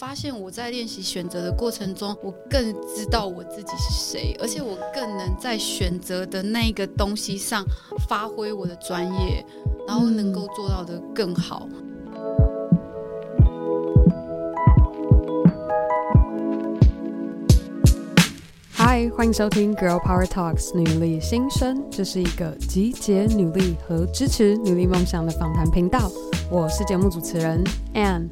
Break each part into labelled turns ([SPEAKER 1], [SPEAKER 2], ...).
[SPEAKER 1] 发现我在练习选择的过程中，我更知道我自己是谁，而且我更能在选择的那一个东西上发挥我的专业，然后能够做到的更好。
[SPEAKER 2] Hi，，欢迎收听《Girl Power Talks》女力新生，这是一个集结女力和支持女力梦想的访谈频道。我是节目主持人 Ann。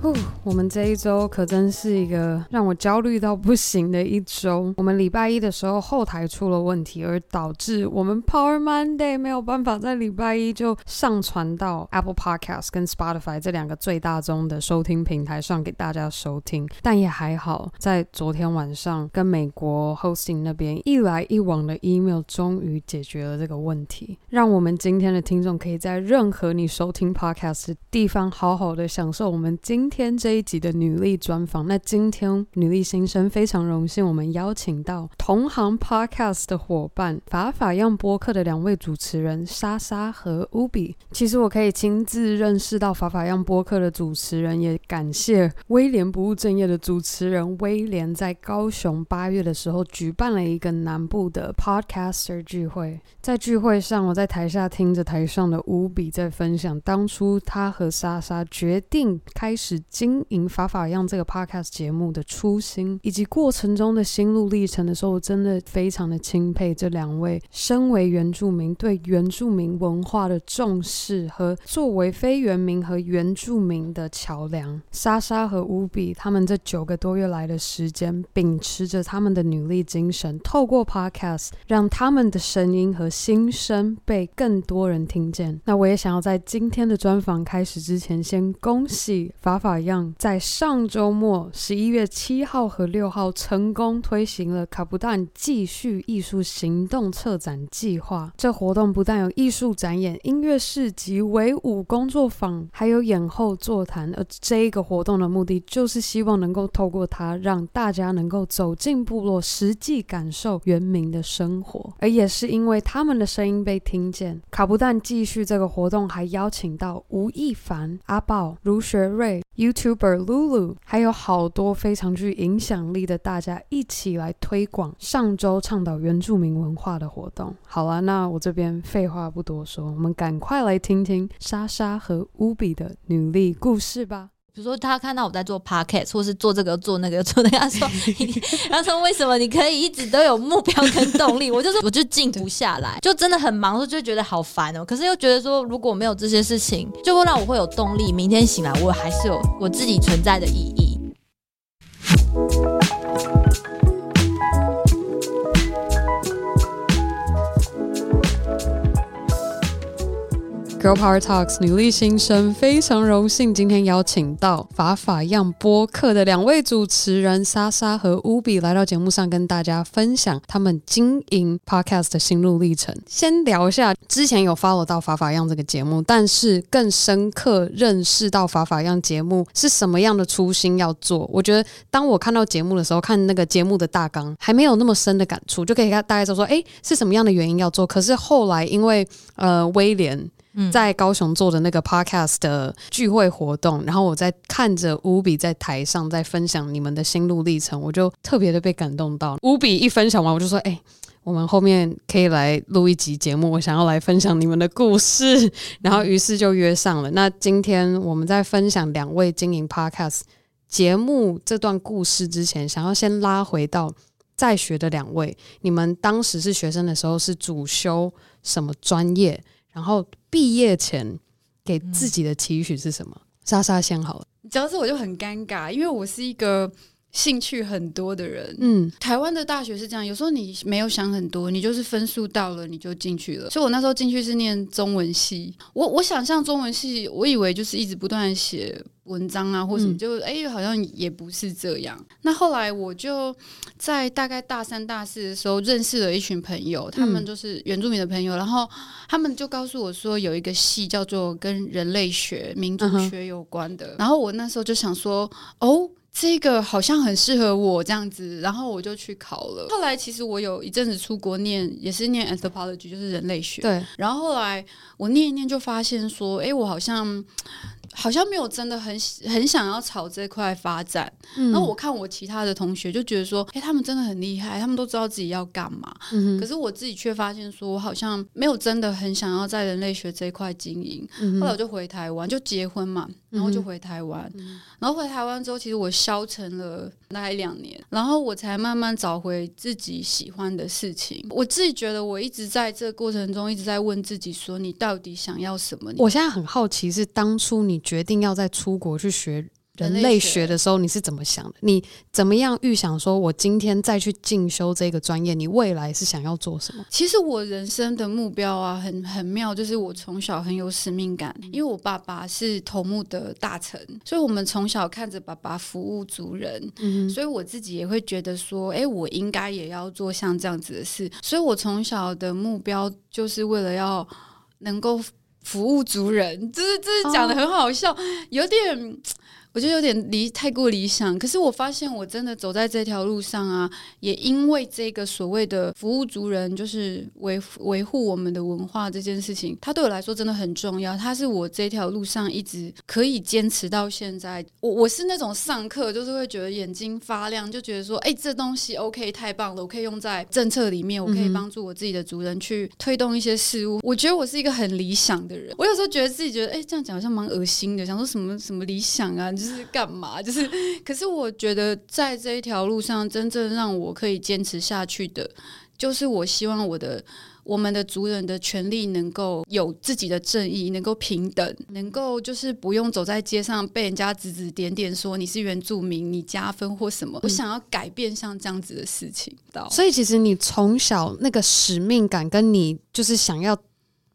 [SPEAKER 2] 呼，我们这一周可真是一个让我焦虑到不行的一周。我们礼拜一的时候后台出了问题，而导致我们 Power Monday 没有办法在礼拜一就上传到 Apple Podcast 跟 Spotify 这两个最大宗的收听平台上给大家收听。但也还好，在昨天晚上跟美国 Hosting 那边一来一往的 email 终于解决了这个问题，让我们今天的听众可以在任何你收听 Podcast 的地方好好的享受我们今今天这一集的女力专访，那今天女力新生非常荣幸，我们邀请到同行 Podcast 的伙伴法法样播客的两位主持人莎莎和 Ubi。其实我可以亲自认识到法法样播客的主持人，也感谢威廉不务正业的主持人威廉，在高雄八月的时候举办了一个南部的 Podcaster 聚会。在聚会上，我在台下听着台上的 Ubi 在分享当初他和莎莎决定开始。经营法法样这个 podcast 节目的初心，以及过程中的心路历程的时候，我真的非常的钦佩这两位身为原住民对原住民文化的重视和作为非原民和原住民的桥梁。莎莎和乌比他们这九个多月来的时间，秉持着他们的努力精神，透过 podcast 让他们的声音和心声被更多人听见。那我也想要在今天的专访开始之前，先恭喜法法。法样在上周末十一月七号和六号成功推行了卡布旦继续艺术行动策展计划。这活动不但有艺术展演、音乐市集、围舞工作坊，还有演后座谈。而这一个活动的目的，就是希望能够透过它，让大家能够走进部落，实际感受原民的生活。而也是因为他们的声音被听见，卡布旦继续这个活动还邀请到吴亦凡、阿爆、卢学瑞。YouTuber Lulu，还有好多非常具影响力的大家一起来推广上周倡导原住民文化的活动。好了，那我这边废话不多说，我们赶快来听听莎莎和乌比的努力故事吧。
[SPEAKER 3] 比如说，他看到我在做 podcast，或是做这个做那个做那个，他说：“他说为什么你可以一直都有目标跟动力？” 我就说：“我就静不下来，就真的很忙，就觉得好烦哦。可是又觉得说，如果没有这些事情，就会让我会有动力，明天醒来我还是有我自己存在的意义。”
[SPEAKER 2] Girl Power Talks 女力新生，非常荣幸今天邀请到法法样播客的两位主持人莎莎和乌比来到节目上，跟大家分享他们经营 Podcast 的心路历程。先聊一下，之前有 follow 到法法样这个节目，但是更深刻认识到法法样节目是什么样的初心要做。我觉得当我看到节目的时候，看那个节目的大纲还没有那么深的感触，就可以大概就说，哎，是什么样的原因要做。可是后来因为呃威廉。在高雄做的那个 podcast 的聚会活动，然后我在看着乌比在台上在分享你们的心路历程，我就特别的被感动到。乌比一分享完，我就说：“哎、我们后面可以来录一集节目，我想要来分享你们的故事。”然后于是就约上了。那今天我们在分享两位经营 podcast 节目这段故事之前，想要先拉回到在学的两位，你们当时是学生的时候是主修什么专业？然后毕业前给自己的期许是什么？莎莎先好了。
[SPEAKER 1] 讲到这我就很尴尬，因为我是一个兴趣很多的人。嗯，台湾的大学是这样，有时候你没有想很多，你就是分数到了你就进去了。所以我那时候进去是念中文系，我我想象中文系，我以为就是一直不断写。文章啊，或什么，就哎、欸，好像也不是这样。那后来我就在大概大三、大四的时候认识了一群朋友，他们就是原住民的朋友，然后他们就告诉我说，有一个系叫做跟人类学、民族学有关的。然后我那时候就想说，哦，这个好像很适合我这样子，然后我就去考了。后来其实我有一阵子出国念，也是念 anthropology，就是人类学。
[SPEAKER 2] 对。
[SPEAKER 1] 然后后来我念一念，就发现说，哎，我好像。好像没有真的很很想要朝这块发展。嗯、然后我看我其他的同学就觉得说，哎、欸，他们真的很厉害，他们都知道自己要干嘛。嗯、可是我自己却发现说，我好像没有真的很想要在人类学这一块经营。嗯、后来我就回台湾，就结婚嘛，然后就回台湾。嗯、然后回台湾之后，其实我消沉了大概两年，然后我才慢慢找回自己喜欢的事情。我自己觉得，我一直在这个过程中一直在问自己说，你到底想要什么？
[SPEAKER 2] 我现在很好奇，是当初你决定要在出国去学。人类学的时候，你是怎么想的？你怎么样预想说，我今天再去进修这个专业，你未来是想要做什么？
[SPEAKER 1] 其实我人生的目标啊，很很妙，就是我从小很有使命感，因为我爸爸是头目的大臣，所以我们从小看着爸爸服务族人，嗯，所以我自己也会觉得说，哎，我应该也要做像这样子的事，所以我从小的目标就是为了要能够服务族人，就是这是讲的很好笑，哦、有点。我觉得有点理太过理想，可是我发现我真的走在这条路上啊，也因为这个所谓的服务族人，就是维维护我们的文化这件事情，它对我来说真的很重要。它是我这条路上一直可以坚持到现在。我我是那种上课就是会觉得眼睛发亮，就觉得说，哎，这东西 OK 太棒了，我可以用在政策里面，我可以帮助我自己的族人去推动一些事物。我觉得我是一个很理想的人。我有时候觉得自己觉得，哎，这样讲好像蛮恶心的，想说什么什么理想啊。就是干嘛？就是，可是我觉得在这一条路上，真正让我可以坚持下去的，就是我希望我的我们的族人的权利能够有自己的正义，能够平等，能够就是不用走在街上被人家指指点点说你是原住民，你加分或什么。我想要改变像这样子的事情。
[SPEAKER 2] 所以其实你从小那个使命感，跟你就是想要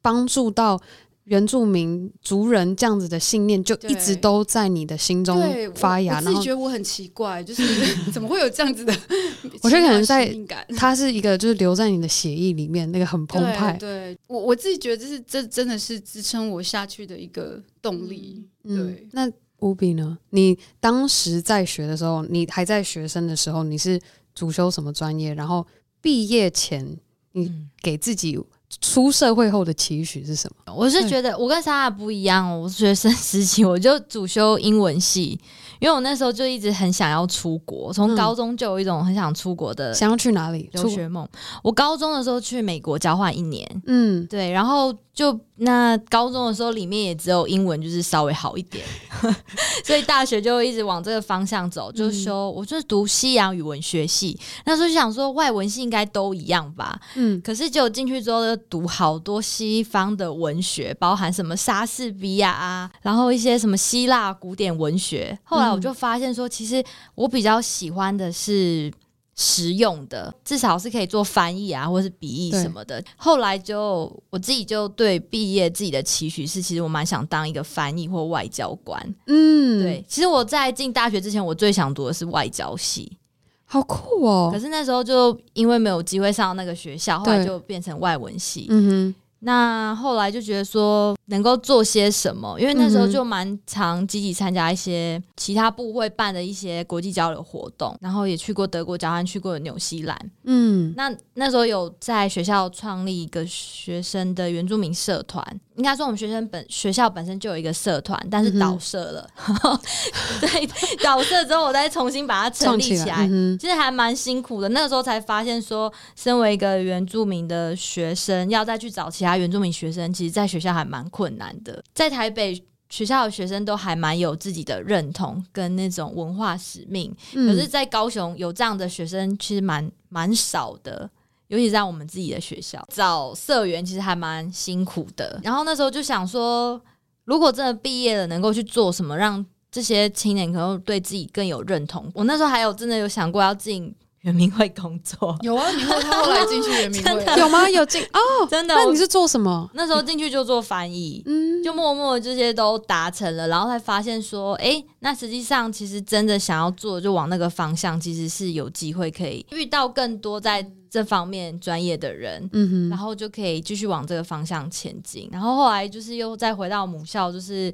[SPEAKER 2] 帮助到。原住民族人这样子的信念就一直都在你的心中发芽，
[SPEAKER 1] 然后觉得我很奇怪，就是怎么会有这样子的？
[SPEAKER 2] 我觉得可能在它 是一个就是留在你的血液里面那个很澎湃。
[SPEAKER 1] 对我我自己觉得这是这真的是支撑我下去的一个动力。对，嗯、
[SPEAKER 2] 那乌比呢？你当时在学的时候，你还在学生的时候，你是主修什么专业？然后毕业前你给自己。出社会后的期许是什么？
[SPEAKER 3] 我是觉得我跟莎莎不一样，我学生时期我就主修英文系，因为我那时候就一直很想要出国，从高中就有一种很想出国的，
[SPEAKER 2] 想要去哪里
[SPEAKER 3] 留学梦。我高中的时候去美国交换一年，嗯，对，然后。就那高中的时候，里面也只有英文就是稍微好一点，所以大学就一直往这个方向走，就说我就是读西洋语文学系。那时候就想说外文系应该都一样吧，嗯，可是就进去之后就读好多西方的文学，包含什么莎士比亚啊，然后一些什么希腊古典文学。后来我就发现说，其实我比较喜欢的是。实用的，至少是可以做翻译啊，或是笔译什么的。对后来就我自己就对毕业自己的期许是，其实我蛮想当一个翻译或外交官。嗯，对。其实我在进大学之前，我最想读的是外交系，
[SPEAKER 2] 好酷哦。
[SPEAKER 3] 可是那时候就因为没有机会上那个学校，后来就变成外文系。嗯哼。那后来就觉得说能够做些什么，因为那时候就蛮常积极参加一些其他部会办的一些国际交流活动，然后也去过德国交换，去过纽西兰。嗯，那那时候有在学校创立一个学生的原住民社团，应该说我们学生本学校本身就有一个社团，但是倒社了。对，倒社之后我再重新把它成立起来，起来嗯、其实还蛮辛苦的。那个时候才发现说，身为一个原住民的学生，要再去找其他。原住民学生其实，在学校还蛮困难的。在台北学校的学生都还蛮有自己的认同跟那种文化使命，嗯、可是，在高雄有这样的学生其实蛮蛮少的。尤其在我们自己的学校找社员，其实还蛮辛苦的。然后那时候就想说，如果真的毕业了，能够去做什么，让这些青年可能对自己更有认同。我那时候还有真的有想过要进。圆明会工作
[SPEAKER 1] 有啊，你后来进去圆明会
[SPEAKER 2] 有吗？有进哦，真的。那你是做什么？
[SPEAKER 3] 那时候进去就做翻译，嗯，就默默这些都达成了，然后才发现说，哎、欸，那实际上其实真的想要做，就往那个方向，其实是有机会可以遇到更多在这方面专业的人，嗯哼，然后就可以继续往这个方向前进。然后后来就是又再回到母校，就是。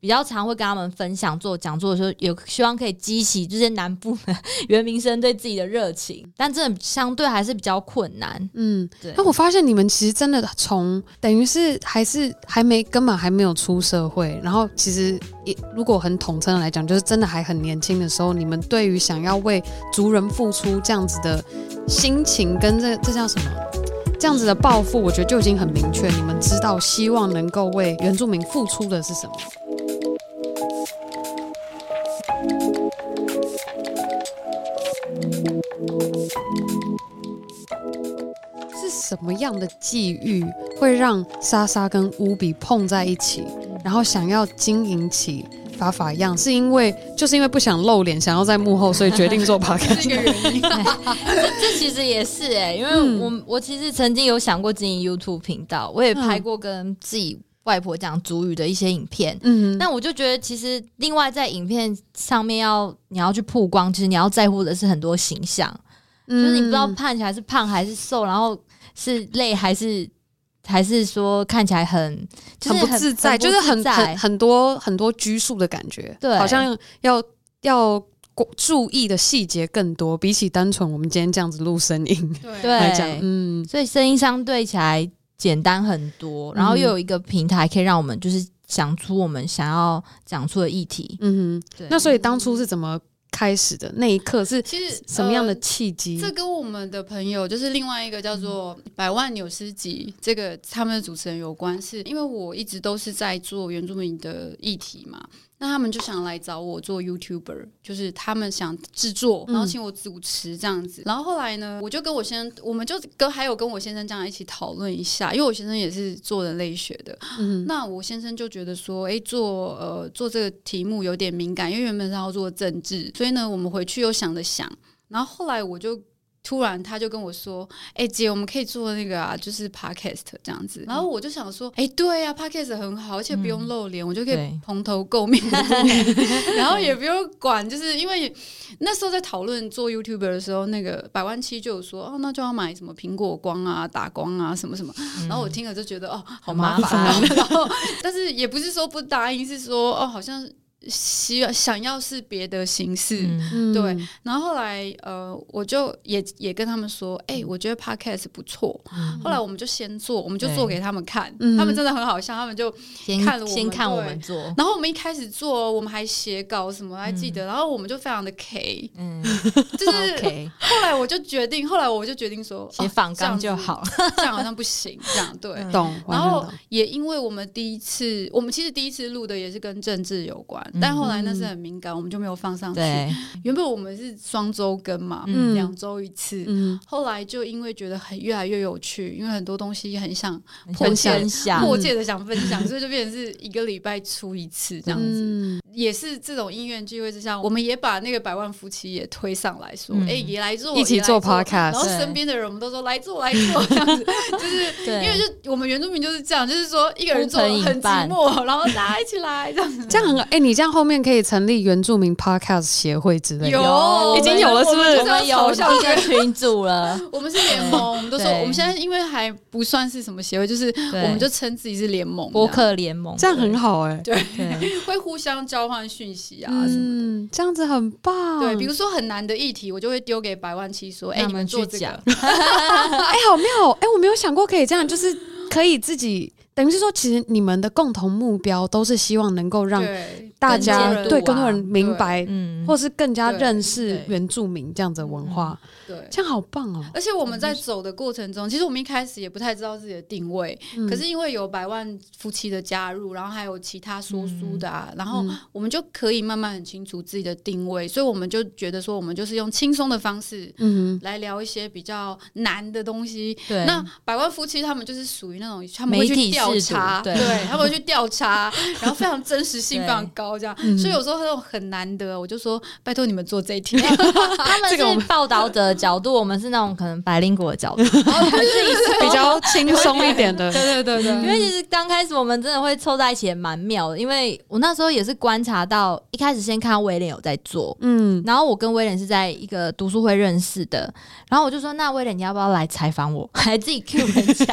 [SPEAKER 3] 比较常会跟他们分享做讲座的时候，有希望可以激起这些南部的 原民生对自己的热情，但这相对还是比较困难。
[SPEAKER 2] 嗯，
[SPEAKER 3] 对。
[SPEAKER 2] 那我发现你们其实真的从等于是还是还没根本还没有出社会，然后其实也如果很统称的来讲，就是真的还很年轻的时候，你们对于想要为族人付出这样子的心情跟这这叫什么？这样子的抱负，我觉得就已经很明确。你们知道希望能够为原住民付出的是什么？是什么样的际遇会让莎莎跟乌比碰在一起，然后想要经营起？法法样，是因为就是因为不想露脸，想要在幕后，所以决定做 podcast
[SPEAKER 1] 这个原因。
[SPEAKER 3] 这其实也是哎、欸，因为我、嗯、我其实曾经有想过经营 YouTube 频道，我也拍过跟自己外婆讲主语的一些影片。嗯，那我就觉得其实另外在影片上面要你要去曝光，其实你要在乎的是很多形象，嗯、就是你不知道看起来是胖还是瘦，然后是累还是。还是说看起来很就是很，
[SPEAKER 2] 很不自在，就是很很很多很多拘束的感觉，
[SPEAKER 3] 对，
[SPEAKER 2] 好像要要注意的细节更多，比起单纯我们今天这样子录声音
[SPEAKER 3] 对。来讲，嗯，所以声音相对起来简单很多，然后又有一个平台可以让我们就是讲出我们想要讲出的议题，
[SPEAKER 2] 嗯哼，对。那所以当初是怎么？开始的那一刻是其实什么样的契机？
[SPEAKER 1] 这跟我们的朋友就是另外一个叫做百万纽斯集这个他们的主持人有关，是因为我一直都是在做原住民的议题嘛。那他们就想来找我做 YouTuber，就是他们想制作，然后请我主持这样子。嗯、然后后来呢，我就跟我先生，我们就跟还有跟我先生这样一起讨论一下，因为我先生也是做人类学的。嗯，那我先生就觉得说，哎、欸，做呃做这个题目有点敏感，因为原本是要做政治，所以呢，我们回去又想了想，然后后来我就。突然他就跟我说：“哎、欸、姐，我们可以做那个啊，就是 podcast 这样子。”然后我就想说：“哎、欸，对呀、啊、podcast 很好，而且不用露脸，嗯、我就可以蓬头垢面，然后也不用管，就是因为那时候在讨论做 YouTuber 的时候，那个百万七就有说：‘哦，那就要买什么苹果光啊、打光啊什么什么。嗯’然后我听了就觉得：‘哦，好麻烦。麻烦’ 然后但是也不是说不答应，是说：‘哦，好像’。”希望想要是别的形式，嗯、对。然后后来，呃，我就也也跟他们说，哎、欸，我觉得 podcast 不错。嗯、后来我们就先做，我们就做给他们看，他们真的很好笑，他们就看了我们，
[SPEAKER 3] 先看我们做。
[SPEAKER 1] 然后我们一开始做，我们还写稿什么，还记得。嗯、然后我们就非常的 K，嗯，就是 Okay 后来我就决定，后来我就决定说，
[SPEAKER 3] 写仿纲就好，
[SPEAKER 1] 这样好像不行，这样对，
[SPEAKER 2] 懂。
[SPEAKER 1] 然后也因为我们第一次，我们其实第一次录的也是跟政治有关。但后来那是很敏感，我们就没有放上去。原本我们是双周更嘛，两周、嗯、一次。嗯、后来就因为觉得很越来越有趣，因为很多东西很想
[SPEAKER 3] 分享，
[SPEAKER 1] 迫切的想分享，所以就变成是一个礼拜出一次这样子。嗯、也是这种因缘机会之下，我们也把那个百万夫妻也推上来说，哎、也来做，
[SPEAKER 2] 一起做 podcast。
[SPEAKER 1] 然后身边的人我们都说来做来做这样子，就是因为就我们原住民就是这样，就是说一个人做很寂寞，然后大家一起来这样子。
[SPEAKER 2] 这样很哎、欸，你这样后面。可以成立原住民 podcast 协会之类的，
[SPEAKER 1] 有
[SPEAKER 2] 已经有了，是不是？
[SPEAKER 3] 我们有一个群组了。
[SPEAKER 1] 我们是联盟，我们都说我们现在因为还不算是什么协会，就是我们就称自己是联盟，
[SPEAKER 3] 播客联盟，
[SPEAKER 2] 这样很好哎。
[SPEAKER 1] 对，会互相交换讯息啊什么的，
[SPEAKER 2] 这样子很棒。
[SPEAKER 1] 对，比如说很难的议题，我就会丢给百万七说：“哎，你们做这个。” 哎，
[SPEAKER 2] 好妙！哎，我没有想过可以这样，就是可以自己。等于是说，其实你们的共同目标都是希望能够让大家对更多人明白，嗯，或是更加认识原住民这样子的文化，对，这样好棒哦！
[SPEAKER 1] 而且我们在走的过程中，其实我们一开始也不太知道自己的定位，可是因为有百万夫妻的加入，然后还有其他说书的啊，然后我们就可以慢慢很清楚自己的定位，所以我们就觉得说，我们就是用轻松的方式，嗯，来聊一些比较难的东西。对，那百万夫妻他们就是属于那种他们会去调。调查，对，他们会去调查，然后非常真实性非常高，高这样。嗯、所以有时候那种很难得，我就说拜托你们做这一题。
[SPEAKER 3] 他们是报道者的角度，我们是那种可能白灵果的角度，
[SPEAKER 2] 比较轻松一点的。
[SPEAKER 1] 对对对对，
[SPEAKER 3] 因为其实刚开始我们真的会凑在一起也蛮妙的，因为我那时候也是观察到，一开始先看到威廉有在做，嗯，然后我跟威廉是在一个读书会认识的，然后我就说，那威廉你要不要来采访我？还自己 Q 人家，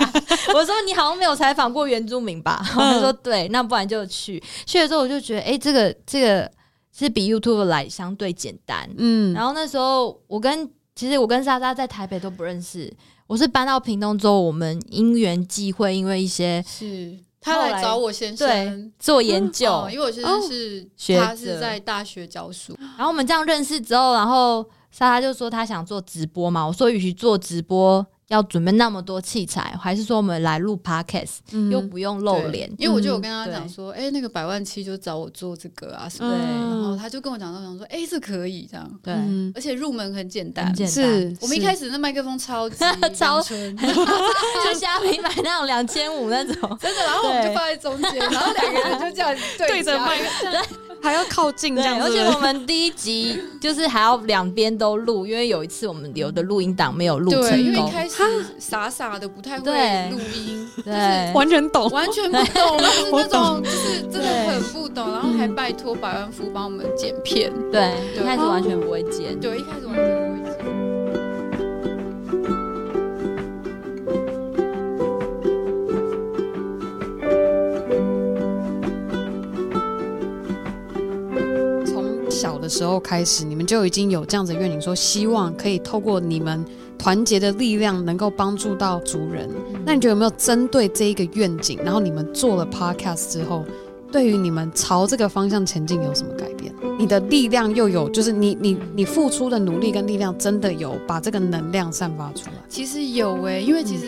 [SPEAKER 3] 我说你好像没有采访过原住民吧？他说对，那不然就去。去了之后我就觉得，哎、欸，这个这个是比 YouTube 来相对简单，嗯。然后那时候我跟其实我跟莎莎在台北都不认识，我是搬到屏东之后，我们因缘际会，因为一些
[SPEAKER 1] 是。他来找我先生。
[SPEAKER 3] 做研究，
[SPEAKER 1] 嗯哦、因为我先生是他是在大学教书，
[SPEAKER 3] 然后我们这样认识之后，然后莎莎就说她想做直播嘛，我说与其做直播。要准备那么多器材，还是说我们来录 podcast，嗯、又不用露脸？
[SPEAKER 1] 因为我就有跟他讲说，哎、嗯欸，那个百万七就找我做这个啊，对。然后他就跟我讲到，讲说，哎、欸，这可以这样，对。而且入门很简单，
[SPEAKER 3] 简单。
[SPEAKER 1] 是我们一开始那麦克风超级
[SPEAKER 3] 超纯，就虾皮买那种两千五那种，
[SPEAKER 1] 真的。然后我们就放在中间，然后两个人就这样对着麦克风。
[SPEAKER 2] 还要靠近这样，
[SPEAKER 3] 而且我们第一集就是还要两边都录，因为有一次我们留的录音档没有录成功。
[SPEAKER 1] 因为一开始傻傻的不太会录音，
[SPEAKER 3] 对，
[SPEAKER 2] 完全懂，
[SPEAKER 1] 完全不懂，就是那种就是真的很不懂，然后还拜托百万富帮我们剪片，
[SPEAKER 3] 对，一开始完全不会剪，
[SPEAKER 1] 对，一开始完全
[SPEAKER 2] 小的时候开始，你们就已经有这样子的愿景，说希望可以透过你们团结的力量，能够帮助到族人。那你觉得有没有针对这一个愿景，然后你们做了 podcast 之后，对于你们朝这个方向前进有什么改变？你的力量又有，就是你你你付出的努力跟力量，真的有把这个能量散发出来？
[SPEAKER 1] 其实有诶、欸，因为其实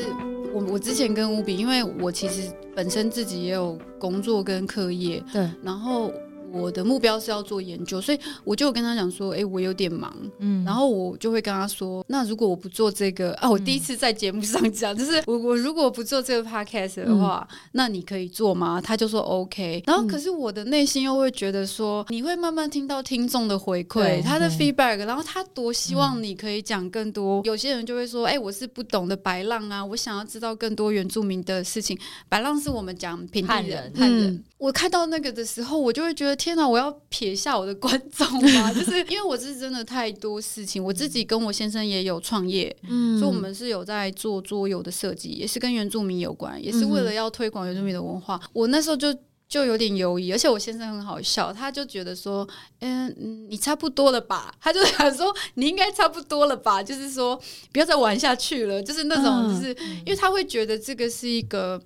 [SPEAKER 1] 我我之前跟乌比，因为我其实本身自己也有工作跟课业，
[SPEAKER 2] 对，
[SPEAKER 1] 然后。我的目标是要做研究，所以我就跟他讲说，哎、欸，我有点忙，嗯，然后我就会跟他说，那如果我不做这个啊，我第一次在节目上讲，嗯、就是 我我如果不做这个 podcast 的话，嗯、那你可以做吗？他就说 OK，然后可是我的内心又会觉得说，你会慢慢听到听众的回馈，他的 feedback，然后他多希望你可以讲更多。嗯、有些人就会说，哎、欸，我是不懂的白浪啊，我想要知道更多原住民的事情。白浪是我们讲平地人，汉人。嗯、我看到那个的时候，我就会觉得。天哪！我要撇下我的观众吗？就是因为我是真的太多事情，我自己跟我先生也有创业，嗯，所以我们是有在做桌游的设计，也是跟原住民有关，也是为了要推广原住民的文化。嗯、我那时候就就有点犹疑，而且我先生很好笑，他就觉得说，嗯嗯，你差不多了吧？他就想说你应该差不多了吧？就是说不要再玩下去了，就是那种，就是、嗯、因为他会觉得这个是一个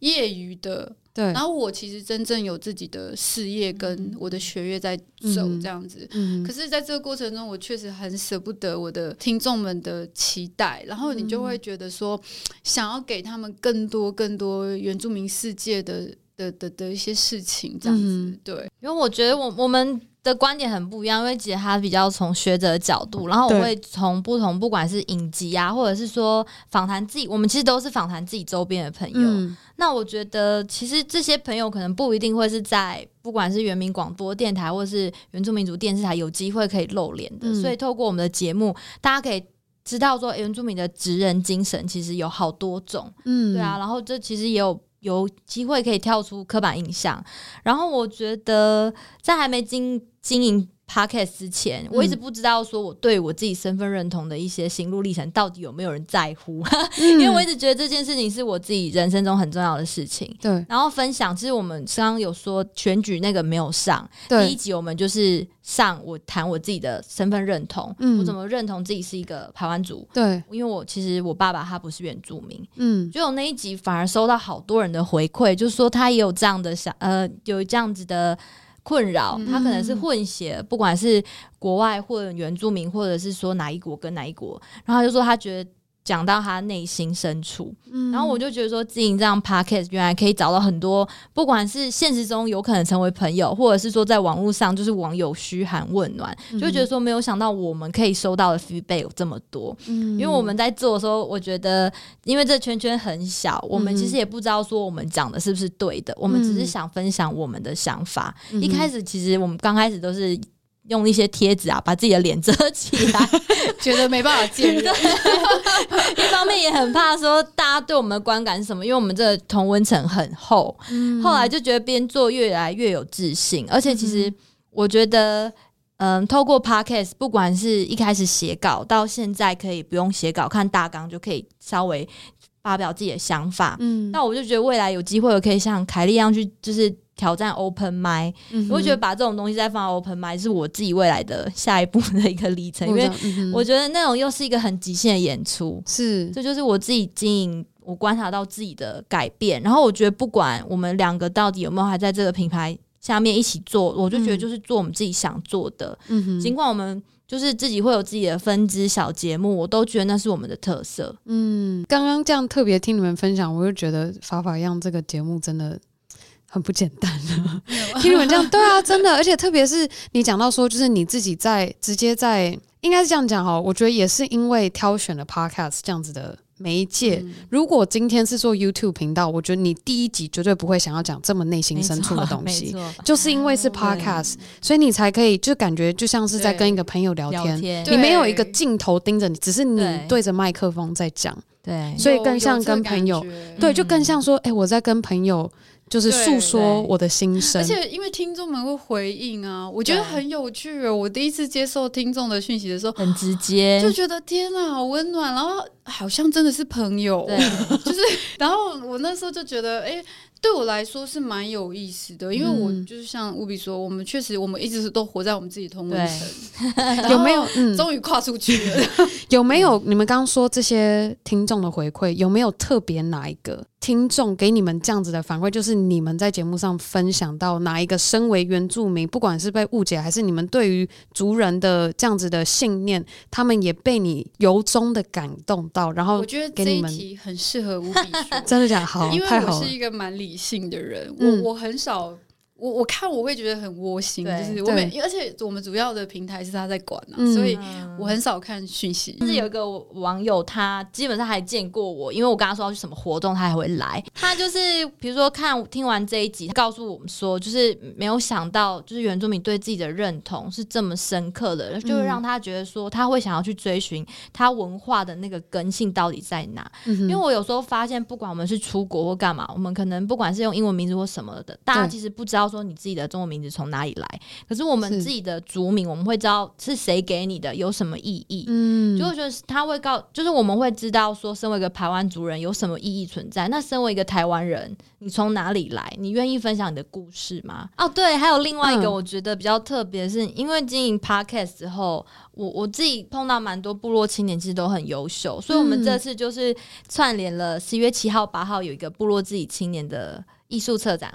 [SPEAKER 1] 业余的。对，然后我其实真正有自己的事业跟我的学业在走这样子，嗯嗯、可是在这个过程中，我确实很舍不得我的听众们的期待，然后你就会觉得说，想要给他们更多更多原住民世界的的的的一些事情这样子，嗯、对，
[SPEAKER 3] 因为我觉得我我们。的观点很不一样，因为其实他比较从学者的角度，然后我会从不同，不管是影集啊，或者是说访谈自己，我们其实都是访谈自己周边的朋友。嗯、那我觉得，其实这些朋友可能不一定会是在不管是原民广播电台，或者是原住民族电视台有机会可以露脸的。嗯、所以透过我们的节目，大家可以知道说，原住民的职人精神其实有好多种。嗯，对啊，然后这其实也有。有机会可以跳出刻板印象，然后我觉得在还没经经营 Podcast 之前，嗯、我一直不知道说我对我自己身份认同的一些心路历程到底有没有人在乎，嗯、因为我一直觉得这件事情是我自己人生中很重要的事情。
[SPEAKER 2] 对，
[SPEAKER 3] 然后分享，其实我们刚刚有说选举那个没有上第一集，我们就是上我谈我自己的身份认同，嗯、我怎么认同自己是一个台湾族。
[SPEAKER 2] 对，
[SPEAKER 3] 因为我其实我爸爸他不是原住民，嗯，就有那一集反而收到好多人的回馈，就是说他也有这样的想，呃，有这样子的。困扰，他可能是混血，不管是国外混原住民，或者是说哪一国跟哪一国，然后他就说他觉得讲到他内心深处，嗯、然后我就觉得说，经营这样 podcast 原来可以找到很多，不管是现实中有可能成为朋友，或者是说在网络上就是网友嘘寒问暖，嗯、就觉得说没有想到我们可以收到的 feedback 有这么多。嗯，因为我们在做的时候，我觉得因为这圈圈很小，我们其实也不知道说我们讲的是不是对的，我们只是想分享我们的想法。嗯、一开始其实我们刚开始都是。用一些贴纸啊，把自己的脸遮起来，
[SPEAKER 1] 觉得没办法见人。
[SPEAKER 3] 一方面也很怕说大家对我们的观感是什么，因为我们这个同温层很厚。嗯、后来就觉得边做越来越有自信，而且其实我觉得，嗯，嗯，透过 Podcast，不管是一开始写稿，到现在可以不用写稿，看大纲就可以稍微发表自己的想法。嗯，那我就觉得未来有机会，我可以像凯莉一样去，就是。挑战 open mic，嗯哼，我觉得把这种东西再放到 open mic 是我自己未来的下一步的一个历程，因为我觉得那种又是一个很极限的演出，是，这就是我自己经营，我观察到自己的改变。然后我觉得不管我们两个到底有没有还在这个品牌下面一起做，我就觉得就是做我们自己想做的。嗯哼，尽管我们就是自己会有自己的分支小节目，我都觉得那是我们的特色。
[SPEAKER 2] 嗯，刚刚这样特别听你们分享，我就觉得法法样这个节目真的。很不简单啊！听你们这样，对啊，真的，而且特别是你讲到说，就是你自己在直接在，应该是这样讲哈。我觉得也是因为挑选了 Podcast 这样子的媒介。嗯、如果今天是做 YouTube 频道，我觉得你第一集绝对不会想要讲这么内心深处的东西，就是因为是 Podcast，所以你才可以就感觉就像是在跟一个朋友聊天，聊天。你没有一个镜头盯着你，只是你对。着麦克风在讲，对，所以更像跟朋友，对，就更像说，哎、欸，我在跟朋友。就是诉说我的心声，而
[SPEAKER 1] 且因为听众们会回应啊，我觉得很有趣哦。我第一次接受听众的讯息的时候，
[SPEAKER 3] 很直接，
[SPEAKER 1] 就觉得天啊，好温暖，然后好像真的是朋友，对 就是，然后我那时候就觉得，哎、欸。对我来说是蛮有意思的，因为我就是像务比说，我们确实我们一直是都活在我们自己同温层，有没有？嗯，终于跨出去了。
[SPEAKER 2] 有没有？你们刚刚说这些听众的回馈，有没有特别哪一个听众给你们这样子的反馈？就是你们在节目上分享到哪一个身为原住民，不管是被误解，还是你们对于族人的这样子的信念，他们也被你由衷的感动到，然后
[SPEAKER 1] 我觉得这一题很适合无比说，
[SPEAKER 2] 真的假的？好，
[SPEAKER 1] 因为我是一个蛮理性的人，嗯、我我很少。我我看我会觉得很窝心，就是我每，而且我们主要的平台是他在管啊，嗯、所以我很少看讯息。
[SPEAKER 3] 就是有一个网友，他基本上还见过我，因为我跟他说要去什么活动，他还会来。他就是比如说看听完这一集，他告诉我们说，就是没有想到，就是原住民对自己的认同是这么深刻的，就会让他觉得说他会想要去追寻他文化的那个根性到底在哪。嗯、因为我有时候发现，不管我们是出国或干嘛，我们可能不管是用英文名字或什么的，大家其实不知道。说你自己的中文名字从哪里来？可是我们自己的族名，我们会知道是谁给你的，有什么意义？嗯，就会觉得他会告，就是我们会知道说，身为一个台湾族人有什么意义存在。那身为一个台湾人，你从哪里来？你愿意分享你的故事吗？哦，对，还有另外一个，我觉得比较特别，是因为经营 Podcast 之后，我我自己碰到蛮多部落青年，其实都很优秀，所以我们这次就是串联了十一月七号、八号有一个部落自己青年的。艺术策展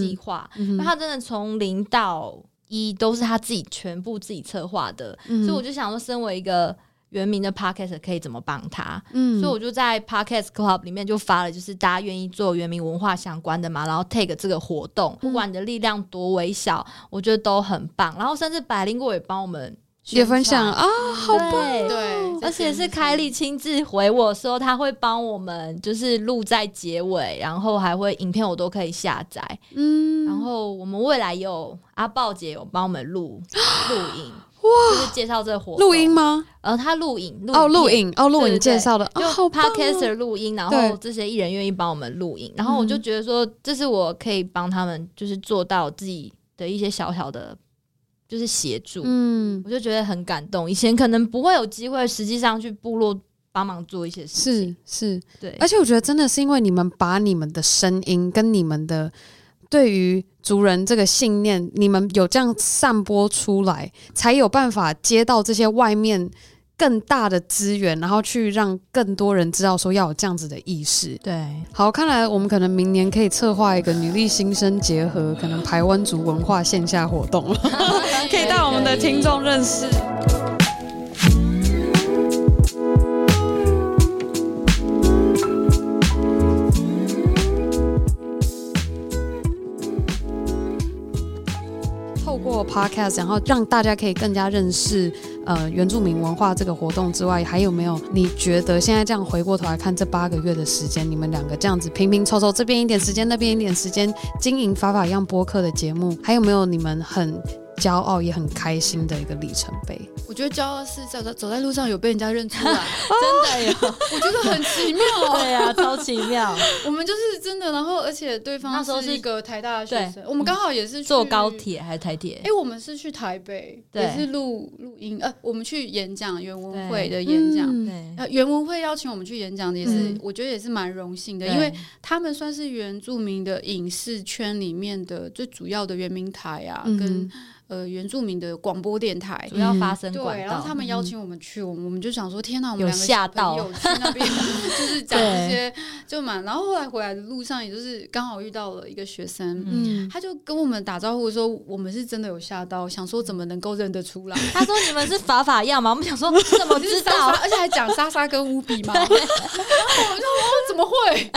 [SPEAKER 3] 计划，嗯、那他真的从零到一都是他自己全部自己策划的，嗯、所以我就想说，身为一个原民的 Podcast 可以怎么帮他？嗯，所以我就在 Podcast Club 里面就发了，就是大家愿意做原民文化相关的嘛，然后 take 这个活动，不管你的力量多微小，我觉得都很棒。然后甚至百灵果也帮我们。
[SPEAKER 2] 也分享啊，好棒！
[SPEAKER 1] 对，
[SPEAKER 3] 而且是凯莉亲自回我说，他会帮我们，就是录在结尾，然后还会影片我都可以下载。嗯，然后我们未来有阿豹姐有帮我们录 录影，哇，就是介绍这个活动。
[SPEAKER 2] 录音吗？
[SPEAKER 3] 呃，他录影，
[SPEAKER 2] 哦，录影，哦，录影介绍的，
[SPEAKER 3] 就 Podcaster 录音，然后这些艺人愿意帮我们录影，然后我就觉得说，这是我可以帮他们，就是做到自己的一些小小的。就是协助，嗯，我就觉得很感动。以前可能不会有机会，实际上去部落帮忙做一些事情，
[SPEAKER 2] 是是，
[SPEAKER 3] 对。
[SPEAKER 2] 而且我觉得真的是因为你们把你们的声音跟你们的对于族人这个信念，你们有这样散播出来，才有办法接到这些外面。更大的资源，然后去让更多人知道说要有这样子的意识。
[SPEAKER 3] 对，
[SPEAKER 2] 好，看来我们可能明年可以策划一个女力新生结合，可能台湾族文化线下活动，可以带我们的听众认识。过 podcast，然后让大家可以更加认识呃原住民文化这个活动之外，还有没有你觉得现在这样回过头来看这八个月的时间，你们两个这样子拼拼凑凑，这边一点时间，那边一点时间，经营法法样播客的节目，还有没有你们很骄傲也很开心的一个里程碑？
[SPEAKER 1] 我觉得骄傲是走在走在路上有被人家认出来，
[SPEAKER 3] 真的有，
[SPEAKER 1] 我觉得很奇妙。
[SPEAKER 3] 对啊，超奇妙。
[SPEAKER 1] 我们就是真的，然后而且对方那时候是一个台大的学生，我们刚好也是
[SPEAKER 3] 坐高铁还是台铁？
[SPEAKER 1] 哎，我们是去台北，也是录录音。呃，我们去演讲，袁文会的演讲。对，原文会邀请我们去演讲的，也是我觉得也是蛮荣幸的，因为他们算是原住民的影视圈里面的最主要的原民台啊，跟。呃，原住民的广播电台
[SPEAKER 3] 主要发声管道，
[SPEAKER 1] 对，然后他们邀请我们去，我们我们就想说，天哪，我们
[SPEAKER 3] 有吓到，
[SPEAKER 1] 有去那边 就是讲这些，就蛮。然后后来回来的路上，也就是刚好遇到了一个学生，嗯，他就跟我们打招呼说，我们是真的有吓到，想说怎么能够认得出来？
[SPEAKER 3] 他说你们是法法样吗？我们想说 怎么知道？
[SPEAKER 1] 而且还讲莎莎跟乌比吗？然后我们说怎么会？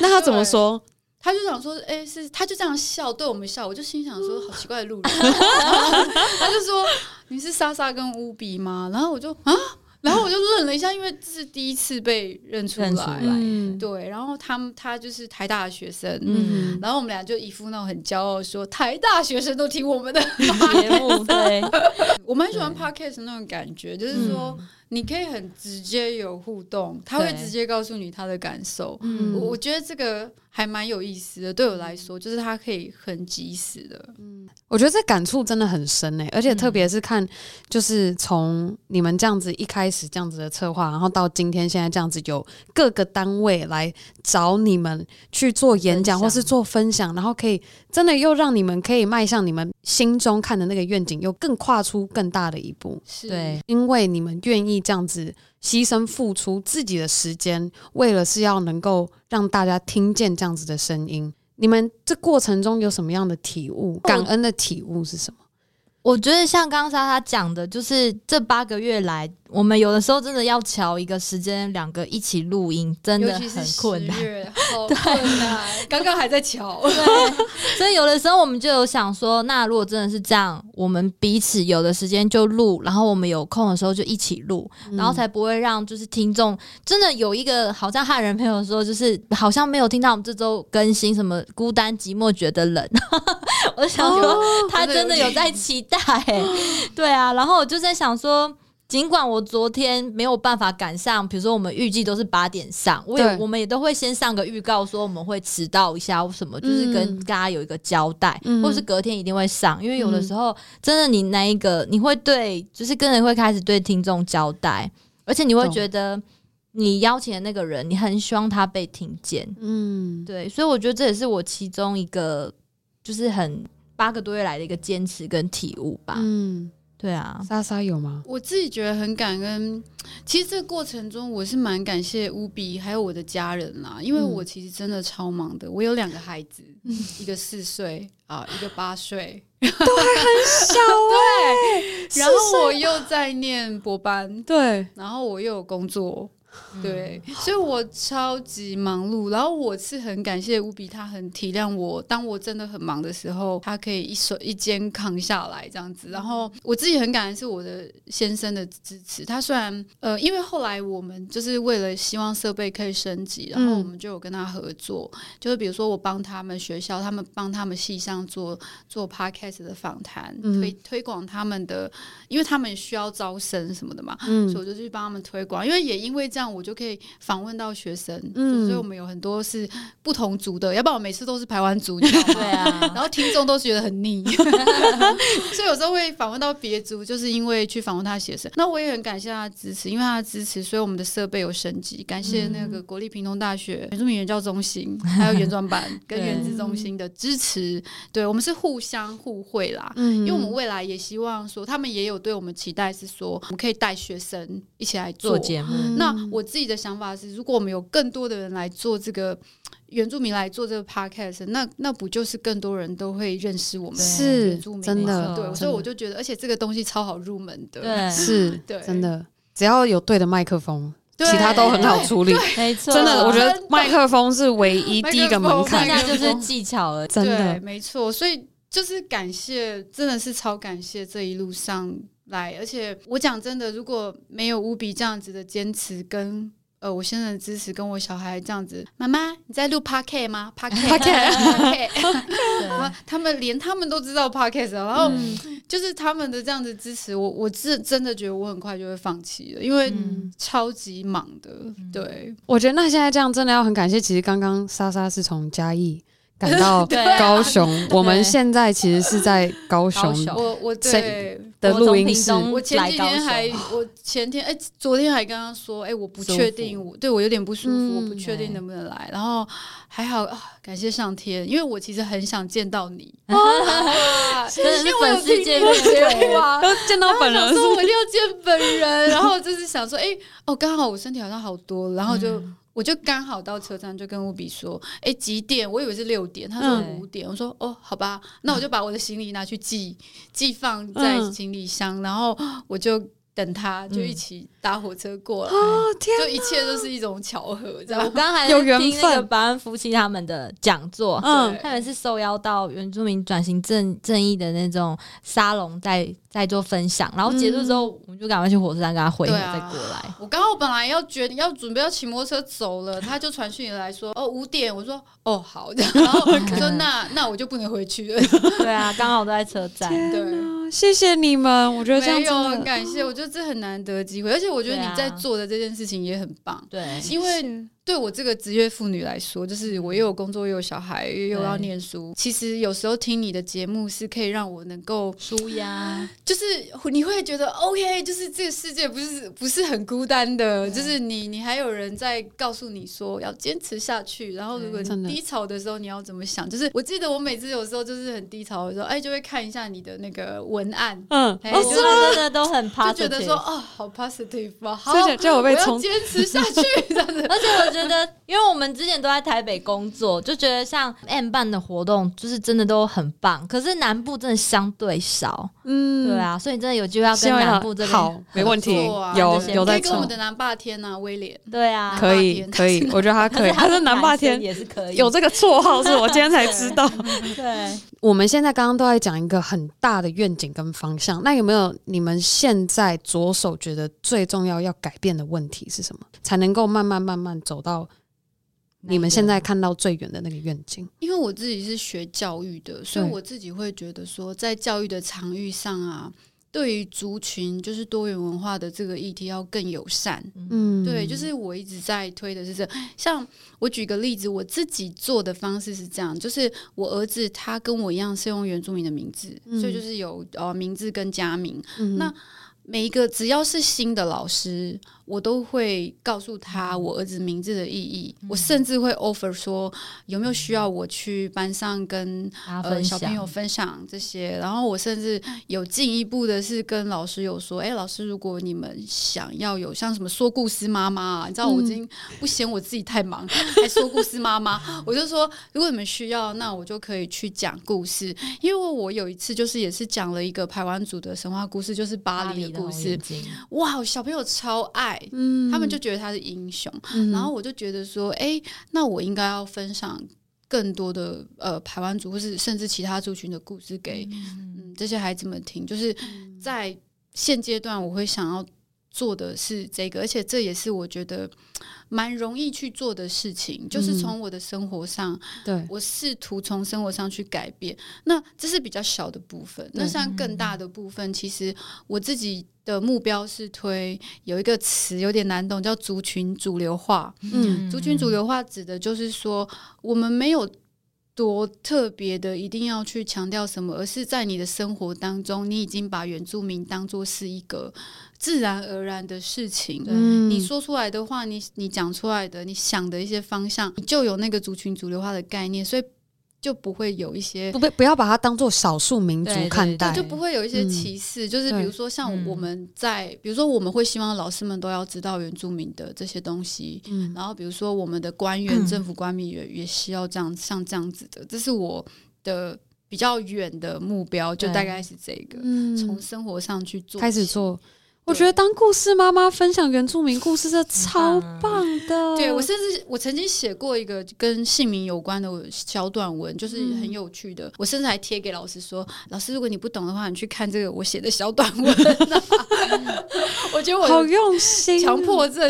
[SPEAKER 2] 那他怎么说？
[SPEAKER 1] 他就想说，哎、欸，是他就这样笑，对我们笑，我就心想说，好奇怪的路人。他就说，你是莎莎跟乌比吗？然后我就啊，然后我就愣了一下，因为这是第一次被认出来。出来嗯、对，然后他们他就是台大的学生，嗯，然后我们俩就一副那种很骄傲说，台大学生都听我们的节目，对，我蛮喜欢 podcast 那种感觉，就是说。嗯你可以很直接有互动，他会直接告诉你他的感受。嗯，我觉得这个还蛮有意思的。对我来说，就是他可以很及时的。嗯，
[SPEAKER 2] 我觉得这感触真的很深诶，而且特别是看，就是从你们这样子一开始这样子的策划，然后到今天现在这样子有各个单位来找你们去做演讲或是做分享，然后可以真的又让你们可以迈向你们心中看的那个愿景，又更跨出更大的一步。对，因为你们愿意。这样子牺牲付出自己的时间，为了是要能够让大家听见这样子的声音。你们这过程中有什么样的体悟？感恩的体悟是什么？
[SPEAKER 3] 我觉得像刚刚莎莎讲的，就是这八个月来，我们有的时候真的要瞧一个时间，两个一起录音，真的很困难，
[SPEAKER 1] 好困难。刚刚还在瞧，对，
[SPEAKER 3] 所以有的时候我们就有想说，那如果真的是这样，我们彼此有的时间就录，然后我们有空的时候就一起录，然后才不会让就是听众真的有一个好像汉人朋友说，就是好像没有听到我们这周更新，什么孤单寂寞觉得冷。我想说，他真的有在期待。对啊，然后我就在想说，尽管我昨天没有办法赶上，比如说我们预计都是八点上，我也我们也都会先上个预告，说我们会迟到一下，或什么，就是跟大家有一个交代，嗯、或是隔天一定会上，因为有的时候真的你那一个你会对，就是跟人会开始对听众交代，而且你会觉得你邀请的那个人，你很希望他被听见，嗯，对，所以我觉得这也是我其中一个就是很。八个多月来的一个坚持跟体悟吧。嗯，对啊，
[SPEAKER 2] 莎莎有吗？
[SPEAKER 1] 我自己觉得很感恩。其实这个过程中，我是蛮感谢乌比还有我的家人啦，因为我其实真的超忙的。我有两个孩子，嗯、一个四岁啊，一个八岁，
[SPEAKER 2] 都还很小、欸。
[SPEAKER 1] 对，然后我又在念博班，
[SPEAKER 2] 对，
[SPEAKER 1] 然后我又有工作。对，所以我超级忙碌，然后我是很感谢乌比，他很体谅我，当我真的很忙的时候，他可以一手一肩扛下来这样子。然后我自己很感恩是我的先生的支持，他虽然呃，因为后来我们就是为了希望设备可以升级，然后我们就有跟他合作，嗯、就是比如说我帮他们学校，他们帮他们系上做做 podcast 的访谈，嗯、推推广他们的，因为他们需要招生什么的嘛，嗯、所以我就去帮他们推广，因为也因为这样。我就可以访问到学生，嗯，所以我们有很多是不同族的，要不然我每次都是排湾族，你知道吗？对啊，然后听众都觉得很腻，所以有时候会访问到别族，就是因为去访问他的学生。那我也很感谢他的支持，因为他的支持，所以我们的设备有升级。感谢那个国立屏东大学原住民原教中心，还有原专版 跟原子中心的支持。对，我们是互相互惠啦，嗯，因为我们未来也希望说，他们也有对我们期待，是说我们可以带学生一起来做节目。那我。自己的想法是，如果我们有更多的人来做这个原住民来做这个 podcast，那那不就是更多人都会认识我们是原住民？
[SPEAKER 2] 真的，
[SPEAKER 1] 对，所以我就觉得，而且这个东西超好入门的，
[SPEAKER 3] 对，
[SPEAKER 2] 是，对，真的，只要有对的麦克风，其他都很好处理，
[SPEAKER 3] 没错，
[SPEAKER 2] 真的，我觉得麦克风是唯一第一个门槛，
[SPEAKER 3] 那就是技巧了，
[SPEAKER 2] 真的，
[SPEAKER 1] 没错，所以。就是感谢，真的是超感谢这一路上来，而且我讲真的，如果没有乌比这样子的坚持跟。呃，我现在的支持跟我小孩这样子，妈妈你在录 Podcast 吗？Podcast，他们连他们都知道 Podcast，然后就是他们的这样子支持，我我是真的觉得我很快就会放弃了，因为超级忙的。对，
[SPEAKER 2] 我觉得那现在这样真的要很感谢，其实刚刚莎莎是从嘉义。赶到 高雄，啊、我们现在其实是在高雄。
[SPEAKER 1] 我我对。
[SPEAKER 2] 的录音室，
[SPEAKER 1] 我前几天还，我前天哎、欸，昨天还跟他说，哎、欸，我不确定，我对我有点不舒服，嗯、我不确定能不能来。然后还好啊，感谢上天，因为我其实很想见到你，真
[SPEAKER 3] 的是粉丝见面会
[SPEAKER 2] 吗？都见到本人，
[SPEAKER 1] 说我一定要见本人。然后就是想说，哎、欸，哦，刚好我身体好像好多了，然后就。嗯我就刚好到车站，就跟乌比说：“哎、欸，几点？我以为是六点，他说五点。嗯”我说：“哦，好吧，那我就把我的行李拿去寄，寄放在行李箱，嗯、然后我就等他，就一起。”搭火车过来，哦天，就一切都是一种巧合，这样。我刚才
[SPEAKER 3] 有听那个保安夫妻他们的讲座，嗯，他们是受邀到原住民转型正正义的那种沙龙，在在做分享，然后结束之后，我们就赶快去火车站跟他会合，再过来。
[SPEAKER 1] 我刚刚本来要决定要准备要骑摩托车走了，他就传讯来说，哦五点，我说哦好，然后我说那那我就不能回去了。
[SPEAKER 3] 对啊，刚好都在车站。对，
[SPEAKER 2] 谢谢你们，我觉得这样子
[SPEAKER 1] 很感谢，我觉得这很难得机会，而且。我觉得你在做的这件事情也很棒，
[SPEAKER 3] 对，
[SPEAKER 1] 因为对我这个职业妇女来说，就是我又有工作又有小孩又要念书，其实有时候听你的节目是可以让我能够
[SPEAKER 3] 舒压，
[SPEAKER 1] 就是你会觉得 OK，就是这个世界不是不是很孤单的，就是你你还有人在告诉你说要坚持下去，然后如果你低潮的时候你要怎么想？就是我记得我每次有时候就是很低潮的时候，哎，就会看一下你的那个文案，嗯，
[SPEAKER 3] 哦，是真的都很 positive，
[SPEAKER 1] 就觉得说哦，好 positive。好，我要坚持下去，这样子。
[SPEAKER 3] 而且我觉得，因为我们之前都在台北工作，就觉得像 M 办的活动，就是真的都很棒。可是南部真的相对少，嗯，对啊，所以真的有机会要跟南部这边
[SPEAKER 2] 好，没问题，有有在
[SPEAKER 1] 跟我们的南霸天啊，威廉，
[SPEAKER 3] 对啊，
[SPEAKER 2] 可以可以，我觉得他可以，他是南霸天
[SPEAKER 3] 也是可以，
[SPEAKER 2] 有这个绰号是我今天才知道。
[SPEAKER 3] 对，
[SPEAKER 2] 我们现在刚刚都在讲一个很大的愿景跟方向，那有没有你们现在着手觉得最重要要改变的问题是什么，才能够慢慢慢慢走到你们现在看到最远的那个愿景？
[SPEAKER 1] 因为我自己是学教育的，所以我自己会觉得说，在教育的场域上啊，对于族群就是多元文化的这个议题要更友善。嗯，对，就是我一直在推的是这。像我举个例子，我自己做的方式是这样，就是我儿子他跟我一样是用原住民的名字，嗯、所以就是有呃名字跟家名。嗯、那每一个只要是新的老师，我都会告诉他我儿子名字的意义。嗯、我甚至会 offer 说有没有需要我去班上跟呃小朋友分享这些。然后我甚至有进一步的是跟老师有说，哎，老师，如果你们想要有像什么说故事妈妈啊，你知道我已经不嫌我自己太忙，嗯、还说故事妈妈，我就说如果你们需要，那我就可以去讲故事。因为我有一次就是也是讲了一个排湾组的神话故事，就是巴黎的故事。哇，小朋友超爱。嗯，他们就觉得他是英雄，嗯、然后我就觉得说，哎、欸，那我应该要分享更多的呃排湾族或是甚至其他族群的故事给嗯，嗯这些孩子们听。就是在现阶段，我会想要做的是这个，而且这也是我觉得蛮容易去做的事情，就是从我的生活上，嗯、对我试图从生活上去改变。那这是比较小的部分，那像更大的部分，其实我自己。的目标是推有一个词有点难懂，叫族群主流化。嗯，族群主流化指的就是说，我们没有多特别的一定要去强调什么，而是在你的生活当中，你已经把原住民当做是一个自然而然的事情。嗯，你说出来的话，你你讲出来的，你想的一些方向，你就有那个族群主流化的概念，所以。就不会有一些
[SPEAKER 2] 不不要把它当做少数民族看待，
[SPEAKER 1] 就不会有一些歧视。嗯、就是比如说，像我们在，嗯、比如说我们会希望老师们都要知道原住民的这些东西。嗯，然后比如说我们的官员、嗯、政府官员也也需要这样像这样子的。这是我的比较远的目标，就大概是这个，嗯、从生活上去做，
[SPEAKER 2] 开始做。我觉得当故事妈妈分享原住民故事，这超棒的。
[SPEAKER 1] 对，我甚至我曾经写过一个跟姓名有关的小短文，就是很有趣的。嗯、我甚至还贴给老师说：“老师，如果你不懂的话，你去看这个我写的小短文。嗯 ”我觉得我
[SPEAKER 2] 好用心，
[SPEAKER 1] 强迫症。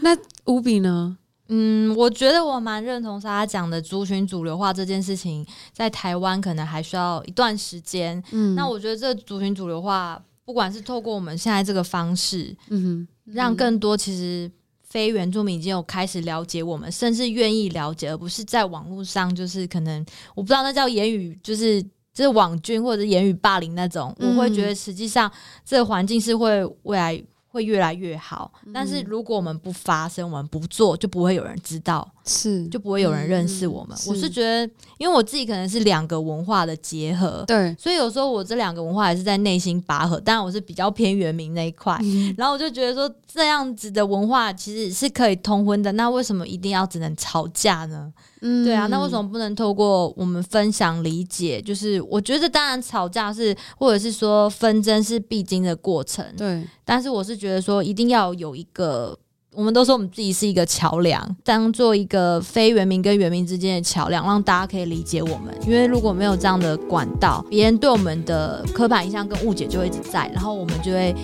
[SPEAKER 2] 那五比呢？
[SPEAKER 3] 嗯，我觉得我蛮认同莎莎讲的族群主流化这件事情，在台湾可能还需要一段时间。嗯，那我觉得这族群主流化，不管是透过我们现在这个方式，嗯哼，让更多其实非原住民已经有开始了解我们，甚至愿意了解，而不是在网络上就是可能我不知道那叫言语，就是就是网军或者言语霸凌那种。嗯、我会觉得实际上这个环境是会未来。会越来越好，但是如果我们不发声，我们不做，就不会有人知道，是就不会有人认识我们。嗯、我是觉得，因为我自己可能是两个文化的结合，对，所以有时候我这两个文化也是在内心拔河。当然，我是比较偏原民那一块，嗯、然后我就觉得说，这样子的文化其实是可以通婚的。那为什么一定要只能吵架呢？嗯，对啊，那为什么不能透过我们分享理解？就是我觉得，当然吵架是，或者是说纷争是必经的过程。对，但是我是觉得说，一定要有一个，我们都说我们自己是一个桥梁，当做一个非原民跟原民之间的桥梁，让大家可以理解我们。因为如果没有这样的管道，别人对我们的刻板印象跟误解就会一直在，然后我们就会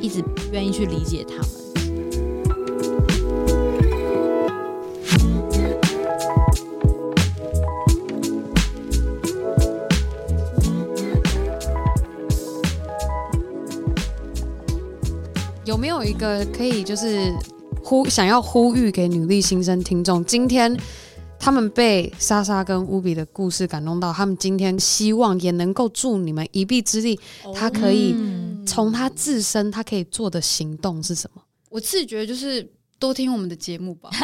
[SPEAKER 3] 一直不愿意去理解他们。
[SPEAKER 2] 有没有一个可以就是呼想要呼吁给女力新生听众？今天他们被莎莎跟乌比的故事感动到，他们今天希望也能够助你们一臂之力。他可以从他自身他可以做的行动是什么？
[SPEAKER 1] 我自己觉得就是。多听我们的节目吧，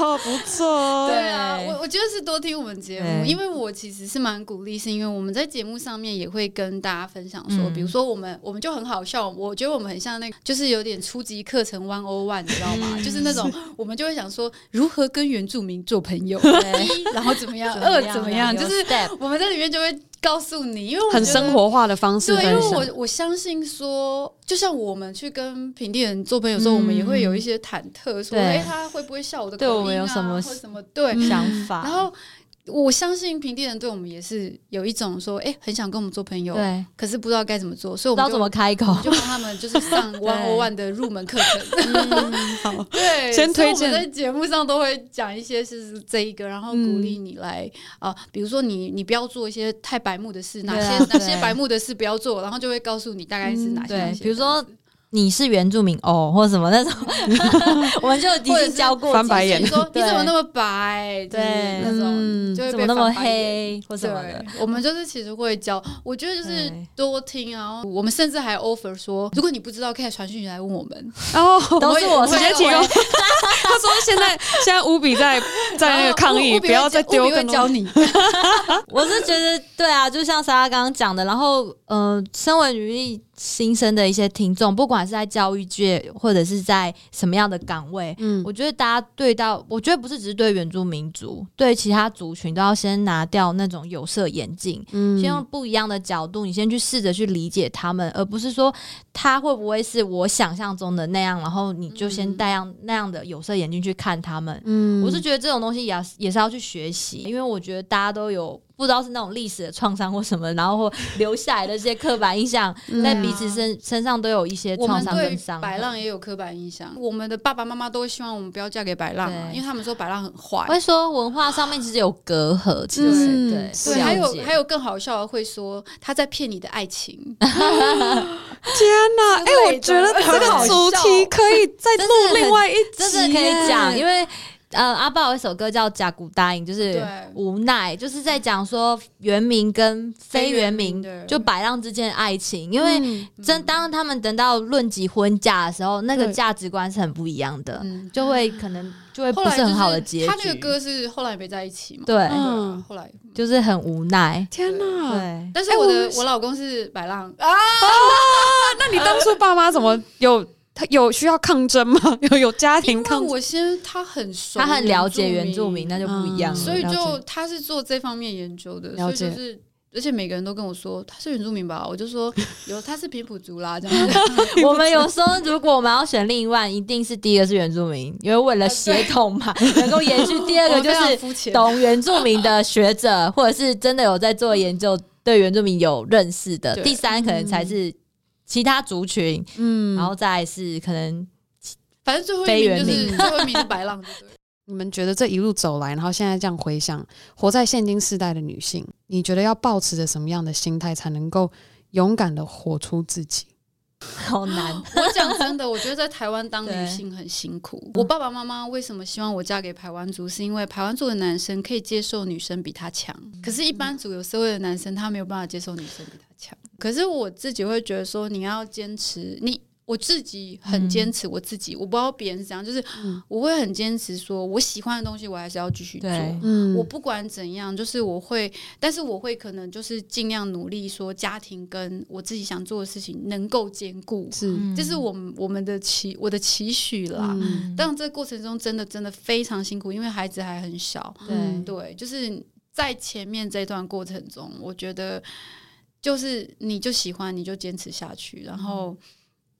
[SPEAKER 2] 哇，不错。
[SPEAKER 1] 对啊，我我觉得是多听我们节目，因为我其实是蛮鼓励，是因为我们在节目上面也会跟大家分享说，比如说我们我们就很好笑，我觉得我们很像那个，就是有点初级课程 one o one，你知道吗？就是那种 我们就会想说如何跟原住民做朋友，一 然后怎么样，二怎么样，就是我们在里面就会。告诉你，因为我
[SPEAKER 2] 很生活化的方式。
[SPEAKER 1] 对，因为我我相信说，就像我们去跟平地人做朋友的时候，嗯、我们也会有一些忐忑，说，哎对，他会不会笑我的口们有什么或什么对想法？然后。我相信平地人对我们也是有一种说，哎、欸，很想跟我们做朋友，对，可是不知道该怎么做，所以我们
[SPEAKER 3] 不知道怎么开口，
[SPEAKER 1] 就帮他们就是上 One O One 的入门课程。
[SPEAKER 2] 对，先推荐。
[SPEAKER 1] 在节目上都会讲一些是这一个，然后鼓励你来啊、嗯呃，比如说你你不要做一些太白目的事，哪些哪些白目的事不要做，然后就会告诉你大概是哪些。
[SPEAKER 3] 对，比如说。你是原住民哦，或者什么那种，我们就已经教过
[SPEAKER 2] 翻白眼，
[SPEAKER 1] 说你怎么那么白？对，那种就会
[SPEAKER 3] 怎么那么黑或什么的。
[SPEAKER 1] 我们就是其实会教，我觉得就是多听啊。我们甚至还 offer 说，如果你不知道，可以传讯来问我们。
[SPEAKER 3] 哦，都是我直接提供。
[SPEAKER 2] 他说现在现在乌比在在那个抗议，不要再丢更教你。
[SPEAKER 3] 我是觉得对啊，就像莎莎刚刚讲的，然后嗯，身为女力。新生的一些听众，不管是在教育界或者是在什么样的岗位，嗯，我觉得大家对到，我觉得不是只是对原住民族，对其他族群都要先拿掉那种有色眼镜，嗯，先用不一样的角度，你先去试着去理解他们，而不是说他会不会是我想象中的那样，然后你就先戴上那样的有色眼镜去看他们。嗯，我是觉得这种东西也要也是要去学习，因为我觉得大家都有。不知道是那种历史的创伤或什么，然后或留下来的这些刻板印象，在彼此身身上都有一些创伤跟伤。
[SPEAKER 1] 白浪也有刻板印象，我们的爸爸妈妈都会希望我们不要嫁给白浪，因为他们说白浪很坏。
[SPEAKER 3] 会说文化上面其实有隔阂，其实对
[SPEAKER 1] 对，还有还有更好笑的会说他在骗你的爱情。
[SPEAKER 2] 天哪！哎，我觉得这个主题可以再录另外一集，
[SPEAKER 3] 真的可以讲，因为。呃，阿爸有一首歌叫《甲骨答应》，就是无奈，就是在讲说原名跟非原名就白浪之间的爱情，因为真当他们等到论及婚嫁的时候，那个价值观是很不一样的，就会可能就会不是很好的结局。
[SPEAKER 1] 他那个歌是后来没在一起嘛？
[SPEAKER 3] 对，
[SPEAKER 1] 嗯、后来
[SPEAKER 3] 就是很无奈。
[SPEAKER 2] 天哪！
[SPEAKER 3] 对，
[SPEAKER 1] 但是我的、欸、我，老公是白浪啊，啊，
[SPEAKER 2] 那你当初爸妈怎么有？他有需要抗争吗？有有家庭抗争？
[SPEAKER 1] 我先他很熟，
[SPEAKER 3] 他很了解原住民，那就不一样了。
[SPEAKER 1] 所以就他是做这方面研究的，了解。所以就是而且每个人都跟我说他是原住民吧，我就说 有，他是平埔族啦。这样
[SPEAKER 3] 我们有时候，如果我们要选另一半，一定是第一个是原住民，因为为了协同嘛，能够延续。第二个就是懂原住民的学者，或者是真的有在做研究，对原住民有认识的。第三可能才是其他族群，嗯，然后再是可能，
[SPEAKER 1] 反正最后一名就是 最后一名是白浪，对不对？
[SPEAKER 2] 你们觉得这一路走来，然后现在这样回想，活在现今世代的女性，你觉得要保持着什么样的心态，才能够勇敢的活出自己？
[SPEAKER 3] 好难。
[SPEAKER 1] 我讲真的，我觉得在台湾当女性很辛苦。我爸爸妈妈为什么希望我嫁给台湾族？是因为台湾族的男生可以接受女生比他强，可是，一般族有社会的男生，他没有办法接受女生比他强。可是我自己会觉得说，你要坚持你。我自己很坚持我自己，嗯、我不知道别人是怎样，就是我会很坚持，说我喜欢的东西，我还是要继续做。嗯、我不管怎样，就是我会，但是我会可能就是尽量努力，说家庭跟我自己想做的事情能够兼顾。是，这是我们我们的期我的期许啦。嗯、但这个过程中真的真的非常辛苦，因为孩子还很小。对对，就是在前面这段过程中，我觉得就是你就喜欢，你就坚持下去，然后。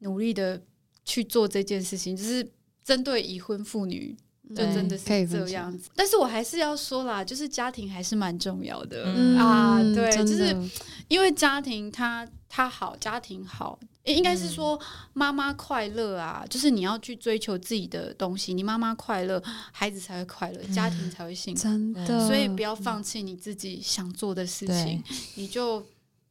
[SPEAKER 1] 努力的去做这件事情，就是针对已婚妇女，就真的是这样子。但是我还是要说啦，就是家庭还是蛮重要的、嗯、啊。对，就是因为家庭他他好，家庭好，应该是说妈妈快乐啊。嗯、就是你要去追求自己的东西，你妈妈快乐，孩子才会快乐，家庭才会幸福。
[SPEAKER 2] 真的，
[SPEAKER 1] 所以不要放弃你自己想做的事情，你就。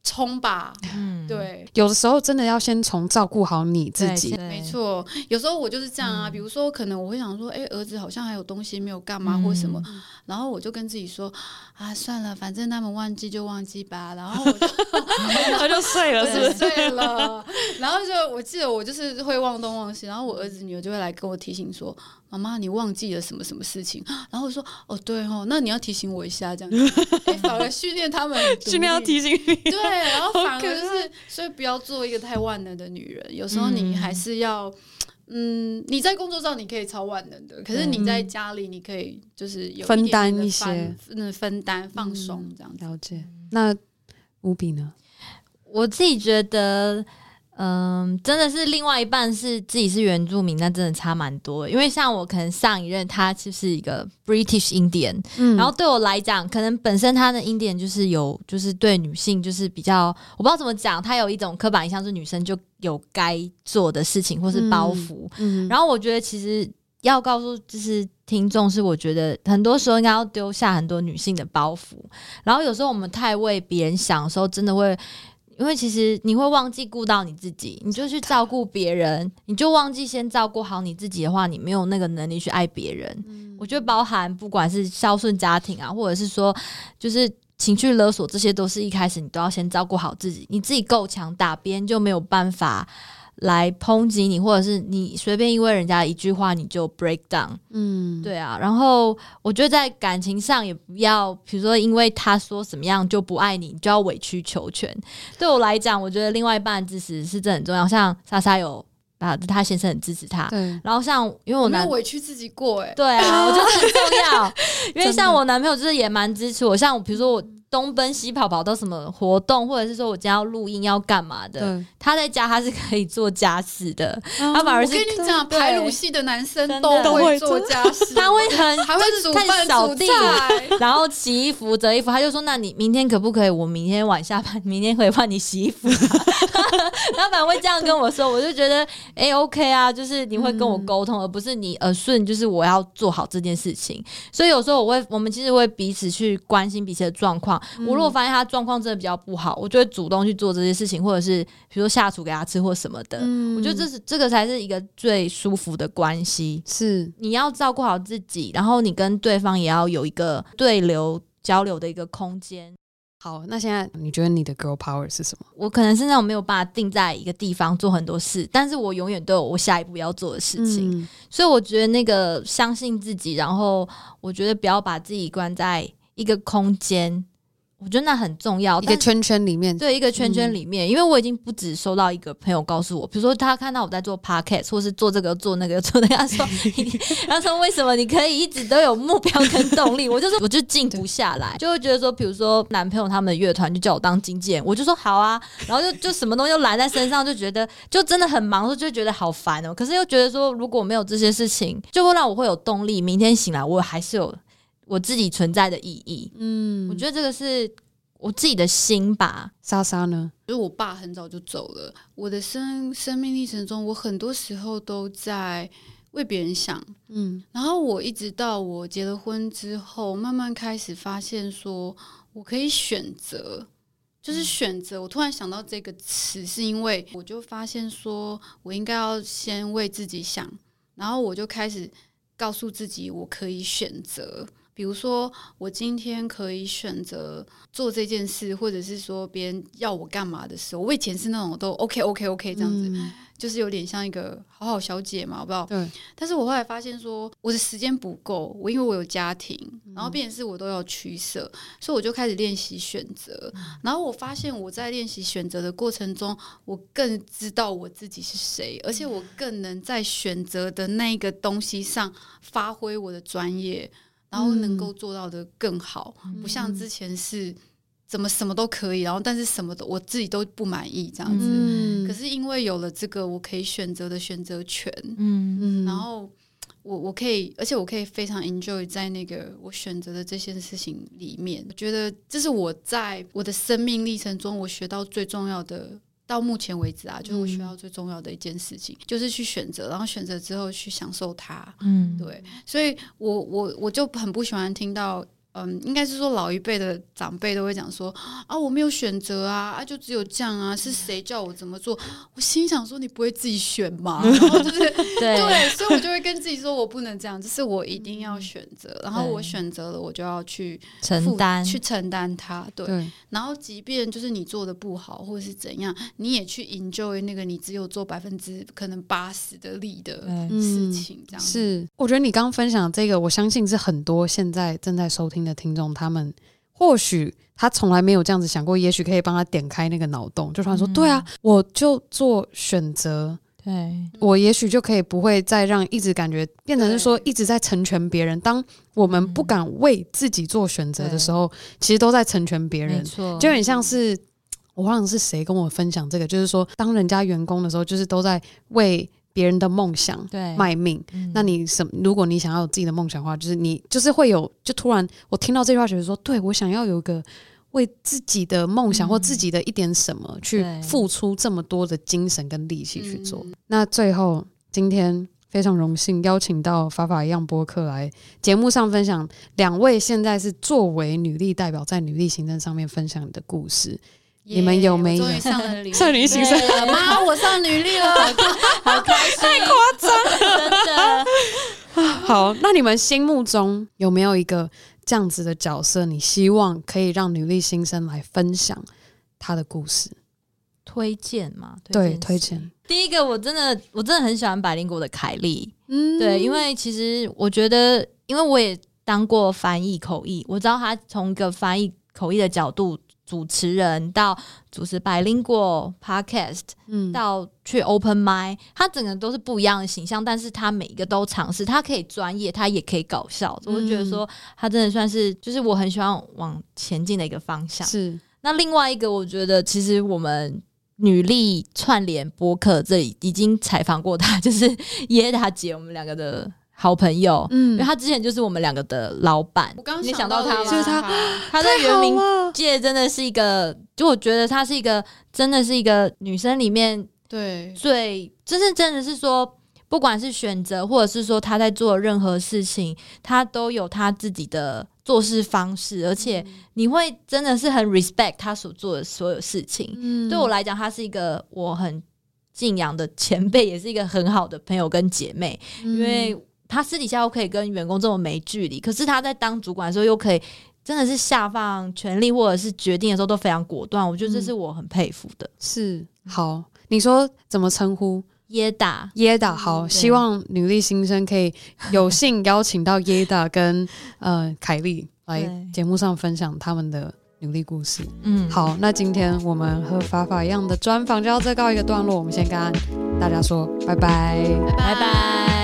[SPEAKER 1] 冲吧，嗯，对，
[SPEAKER 2] 有的时候真的要先从照顾好你自己，
[SPEAKER 1] 没错。有时候我就是这样啊，嗯、比如说可能我会想说，哎、欸，儿子好像还有东西没有干嘛、嗯、或什么，然后我就跟自己说，啊，算了，反正他们忘记就忘记吧。然后我就
[SPEAKER 2] 他就睡了，是不是？
[SPEAKER 1] 睡了。然后就我记得我就是会忘东忘西，然后我儿子女儿就会来跟我提醒说。妈妈，你忘记了什么什么事情？然后我说哦，对哦，那你要提醒我一下，这样子，反而训练他们，
[SPEAKER 2] 训练要提醒你。
[SPEAKER 1] 对，然后 反而就是，所以不要做一个太万能的女人。有时候你还是要，嗯，你在工作上你可以超万能的，可是你在家里你可以就是有
[SPEAKER 2] 分担一些，
[SPEAKER 1] 嗯，分担放松这样子。
[SPEAKER 2] 了解。那无比呢？
[SPEAKER 3] 我自己觉得。嗯，真的是另外一半是自己是原住民，那真的差蛮多。因为像我可能上一任他就是一个 British Indian，嗯，然后对我来讲，可能本身他的 Indian 就是有就是对女性就是比较，我不知道怎么讲，他有一种刻板印象，是女生就有该做的事情或是包袱。嗯，嗯，然后我觉得其实要告诉就是听众，是我觉得很多时候应该要丢下很多女性的包袱。然后有时候我们太为别人想的时候，真的会。因为其实你会忘记顾到你自己，你就去照顾别人，你就忘记先照顾好你自己的话，你没有那个能力去爱别人。嗯、我觉得包含不管是孝顺家庭啊，或者是说就是情绪勒索，这些都是一开始你都要先照顾好自己，你自己够强大，别人就没有办法。来抨击你，或者是你随便因为人家一句话你就 break down，嗯，对啊。然后我觉得在感情上也不要，比如说因为他说什么样就不爱你，你就要委曲求全。对我来讲，我觉得另外一半的支持是真的很重要。像莎莎有啊，他先生很支持他，对。然后像因为我男
[SPEAKER 1] 委屈自己过，哎，
[SPEAKER 3] 对啊，我觉得很重要。因为像我男朋友就是也蛮支持我，像比如说我。东奔西跑跑到什么活动，或者是说我今天要录音要干嘛的？对他在家他是可以做家事的，嗯、他反而是
[SPEAKER 1] 我跟你讲，排鲁系的男生都会做家事，
[SPEAKER 3] 他会很
[SPEAKER 1] 还会煮饭、扫地，
[SPEAKER 3] 然后洗衣服、折衣服。他就说：“那你明天可不可以？我明天晚下班，明天可以帮你洗衣服。”他反而会这样跟我说，我就觉得哎、欸、OK 啊，就是你会跟我沟通，嗯、而不是你耳顺，就是我要做好这件事情。所以有时候我会，我们其实会彼此去关心彼此的状况。我如果发现他状况真的比较不好，我就会主动去做这些事情，或者是比如说下厨给他吃或什么的。嗯，我觉得这是这个才是一个最舒服的关系。是你要照顾好自己，然后你跟对方也要有一个对流交流的一个空间。
[SPEAKER 2] 好，那现在你觉得你的 girl power 是什么？
[SPEAKER 3] 我可能是那种没有办法定在一个地方做很多事，但是我永远都有我下一步要做的事情。嗯，所以我觉得那个相信自己，然后我觉得不要把自己关在一个空间。我觉得那很重要，
[SPEAKER 2] 一个圈圈里面，
[SPEAKER 3] 对，一个圈圈里面，嗯、因为我已经不止收到一个朋友告诉我，比如说他看到我在做 podcast 或是做这个做那个 做那个，他说，他说为什么你可以一直都有目标跟动力？我就说我就静不下来，就会觉得说，比如说男朋友他们的乐团就叫我当经纪人，我就说好啊，然后就就什么东西都揽在身上，就觉得就真的很忙，就觉得好烦哦。可是又觉得说，如果没有这些事情，就会让我会有动力，明天醒来我还是有我自己存在的意义。嗯，我觉得这个是。我自己的心吧，
[SPEAKER 2] 莎莎呢？
[SPEAKER 1] 就是我爸很早就走了。我的生生命历程中，我很多时候都在为别人想，嗯。然后我一直到我结了婚之后，慢慢开始发现，说我可以选择，就是选择。我突然想到这个词，是因为我就发现，说我应该要先为自己想，然后我就开始告诉自己，我可以选择。比如说，我今天可以选择做这件事，或者是说别人要我干嘛的时候，我以前是那种都 OK OK OK 这样子，嗯、就是有点像一个好好小姐嘛，我不知道。对。但是我后来发现说，我的时间不够，我因为我有家庭，然后变成是我都要取舍，嗯、所以我就开始练习选择。然后我发现我在练习选择的过程中，我更知道我自己是谁，而且我更能在选择的那个东西上发挥我的专业。然后能够做到的更好，嗯、不像之前是怎么什么都可以，然后但是什么都我自己都不满意这样子。嗯、可是因为有了这个我可以选择的选择权，嗯，然后我我可以，而且我可以非常 enjoy 在那个我选择的这些事情里面。我觉得这是我在我的生命历程中我学到最重要的。到目前为止啊，就是我学到最重要的一件事情，嗯、就是去选择，然后选择之后去享受它。嗯，对，所以我我我就很不喜欢听到。嗯，应该是说老一辈的长辈都会讲说啊，我没有选择啊，啊，就只有这样啊，是谁叫我怎么做？我心想说，你不会自己选吗？然后就是 对，对，所以我就会跟自己说，我不能这样，就是我一定要选择，然后我选择了，我就要去
[SPEAKER 3] 承担，
[SPEAKER 1] 去承担它。对，对，然后即便就是你做的不好，或者是怎样，你也去 enjoy 那个你只有做百分之可能八十的力的事情，这样、嗯、
[SPEAKER 2] 是。我觉得你刚刚分享这个，我相信是很多现在正在收听的听众，他们或许他从来没有这样子想过，也许可以帮他点开那个脑洞，就突然说：“嗯、对啊，我就做选择，对我也许就可以不会再让一直感觉变成是说一直在成全别人。当我们不敢为自己做选择的时候，其实都在成全别人。错就很像是我忘了是谁跟我分享这个，就是说当人家员工的时候，就是都在为。”别人的梦想，对，卖命。嗯、那你什？如果你想要有自己的梦想的话，就是你就是会有，就突然我听到这句话，觉得说，对我想要有一个为自己的梦想或自己的一点什么去付出这么多的精神跟力气去做。嗯、那最后，今天非常荣幸邀请到法法一样播客来节目上分享两位现在是作为女力代表在女力行政上面分享你的故事。Yeah, 你们有没有
[SPEAKER 1] 上了女
[SPEAKER 2] 少女行政？
[SPEAKER 1] 妈，我上女力了，好开心，
[SPEAKER 2] 太夸张了，真的。好，那你们心目中有没有一个这样子的角色？你希望可以让女力新生来分享她的故事？
[SPEAKER 3] 推荐吗？
[SPEAKER 2] 对，推荐。
[SPEAKER 3] 第一个，我真的，我真的很喜欢百灵果的凯莉。嗯，对，因为其实我觉得，因为我也当过翻译口译，我知道她从一个翻译口译的角度。主持人到主持百灵果 Podcast，嗯，到去 Open Mic，他整个都是不一样的形象，但是他每一个都尝试，他可以专业，他也可以搞笑，嗯、我就觉得说他真的算是，就是我很喜欢往前进的一个方向。是，那另外一个，我觉得其实我们女力串联播客这里已经采访过他，就是 耶达姐，我们两个的。好朋友，嗯，因为他之前就是我们两个的老板。
[SPEAKER 1] 我刚想到他，
[SPEAKER 2] 就是他，
[SPEAKER 3] 他在原民界真的是一个，就我觉得他是一个，真的是一个女生里面对最，真是真的是说，不管是选择，或者是说他在做任何事情，他都有他自己的做事方式，而且你会真的是很 respect 他所做的所有事情。嗯，对我来讲，他是一个我很敬仰的前辈，也是一个很好的朋友跟姐妹，因为。他私底下又可以跟员工这么没距离，可是他在当主管的时候又可以真的是下放权力或者是决定的时候都非常果断，我觉得这是我很佩服的。
[SPEAKER 2] 是好，你说怎么称呼？
[SPEAKER 3] 耶达，
[SPEAKER 2] 耶达好，嗯、希望女力新生可以有幸邀请到耶达 跟呃凯莉来节目上分享他们的努力故事。嗯，好，那今天我们和法法一样的专访就要这告一个段落，我们先跟大家说拜拜，
[SPEAKER 3] 拜拜。
[SPEAKER 2] 以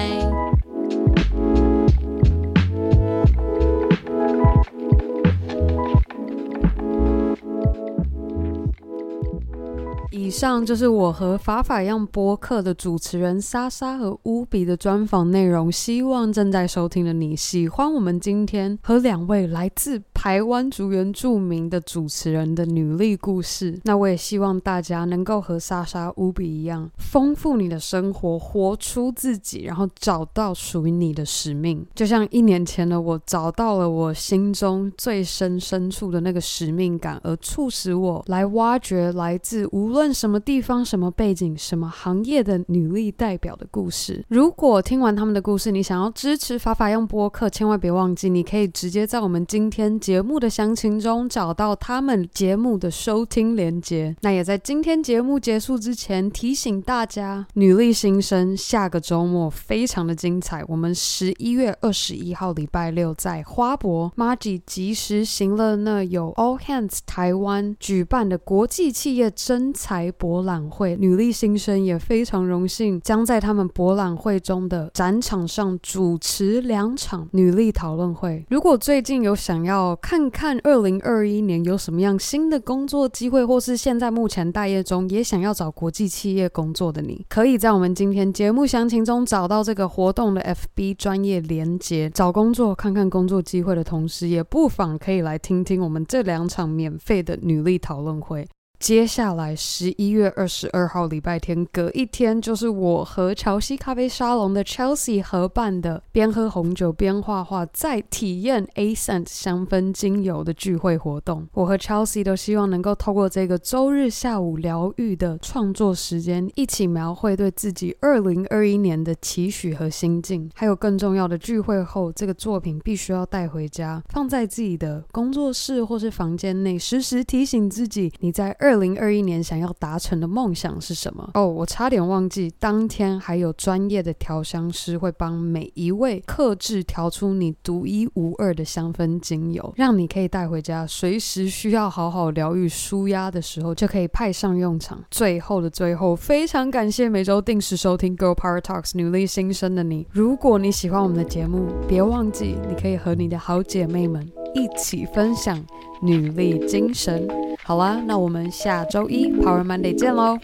[SPEAKER 2] 上就是我和法法样播客的主持人莎莎和乌比的专访内容。希望正在收听的你喜欢我们今天和两位来自台湾族原住民的主持人的女力故事。那我也希望大家能够和莎莎、乌比一样，丰富你的生活，活出自己，然后找到属于你的使命。就像一年前的我找到了我心中最深深处的那个使命感，而促使我来挖掘来自无论什么地方、什么背景、什么行业的女力代表的故事。如果听完他们的故事，你想要支持法法用播客，千万别忘记，你可以直接在我们今天节目的详情中找到他们节目的收听连接。那也在今天节目结束之前提醒大家，女力新生下个周末非常的精彩。我们十一月二十一号礼拜六在花博 Margie 即时行乐那有 All Hands 台湾举办的国际企业真才博览会，女力新生也非常荣幸，将在他们博览会中的展场上主持两场女力讨论会。如果最近有想要看看二零二一年有什么样新的工作机会，或是现在目前待业中也想要找国际企业工作的你，可以在我们今天节目详情中找到这个活动的 FB 专业连接。找工作看看工作机会的同时，也不妨可以来听听我们这两场免费的女力讨论会。接下来十一月二十二号礼拜天，隔一天就是我和乔西咖啡沙龙的 Chelsea 合办的边喝红酒边画画，再体验 Ascent 香氛精油的聚会活动。我和 Chelsea 都希望能够透过这个周日下午疗愈的创作时间，一起描绘对自己二零二一年的期许和心境。还有更重要的，聚会后这个作品必须要带回家，放在自己的工作室或是房间内，时时提醒自己你在二。二零二一年想要达成的梦想是什么？哦，我差点忘记，当天还有专业的调香师会帮每一位客制调出你独一无二的香氛精油，让你可以带回家，随时需要好好疗愈、舒压的时候就可以派上用场。最后的最后，非常感谢每周定时收听《Girl Power Talks》女力新生的你。如果你喜欢我们的节目，别忘记你可以和你的好姐妹们一起分享努力精神。好啦，那我们下周一 power Monday 见喽，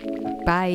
[SPEAKER 2] 拜。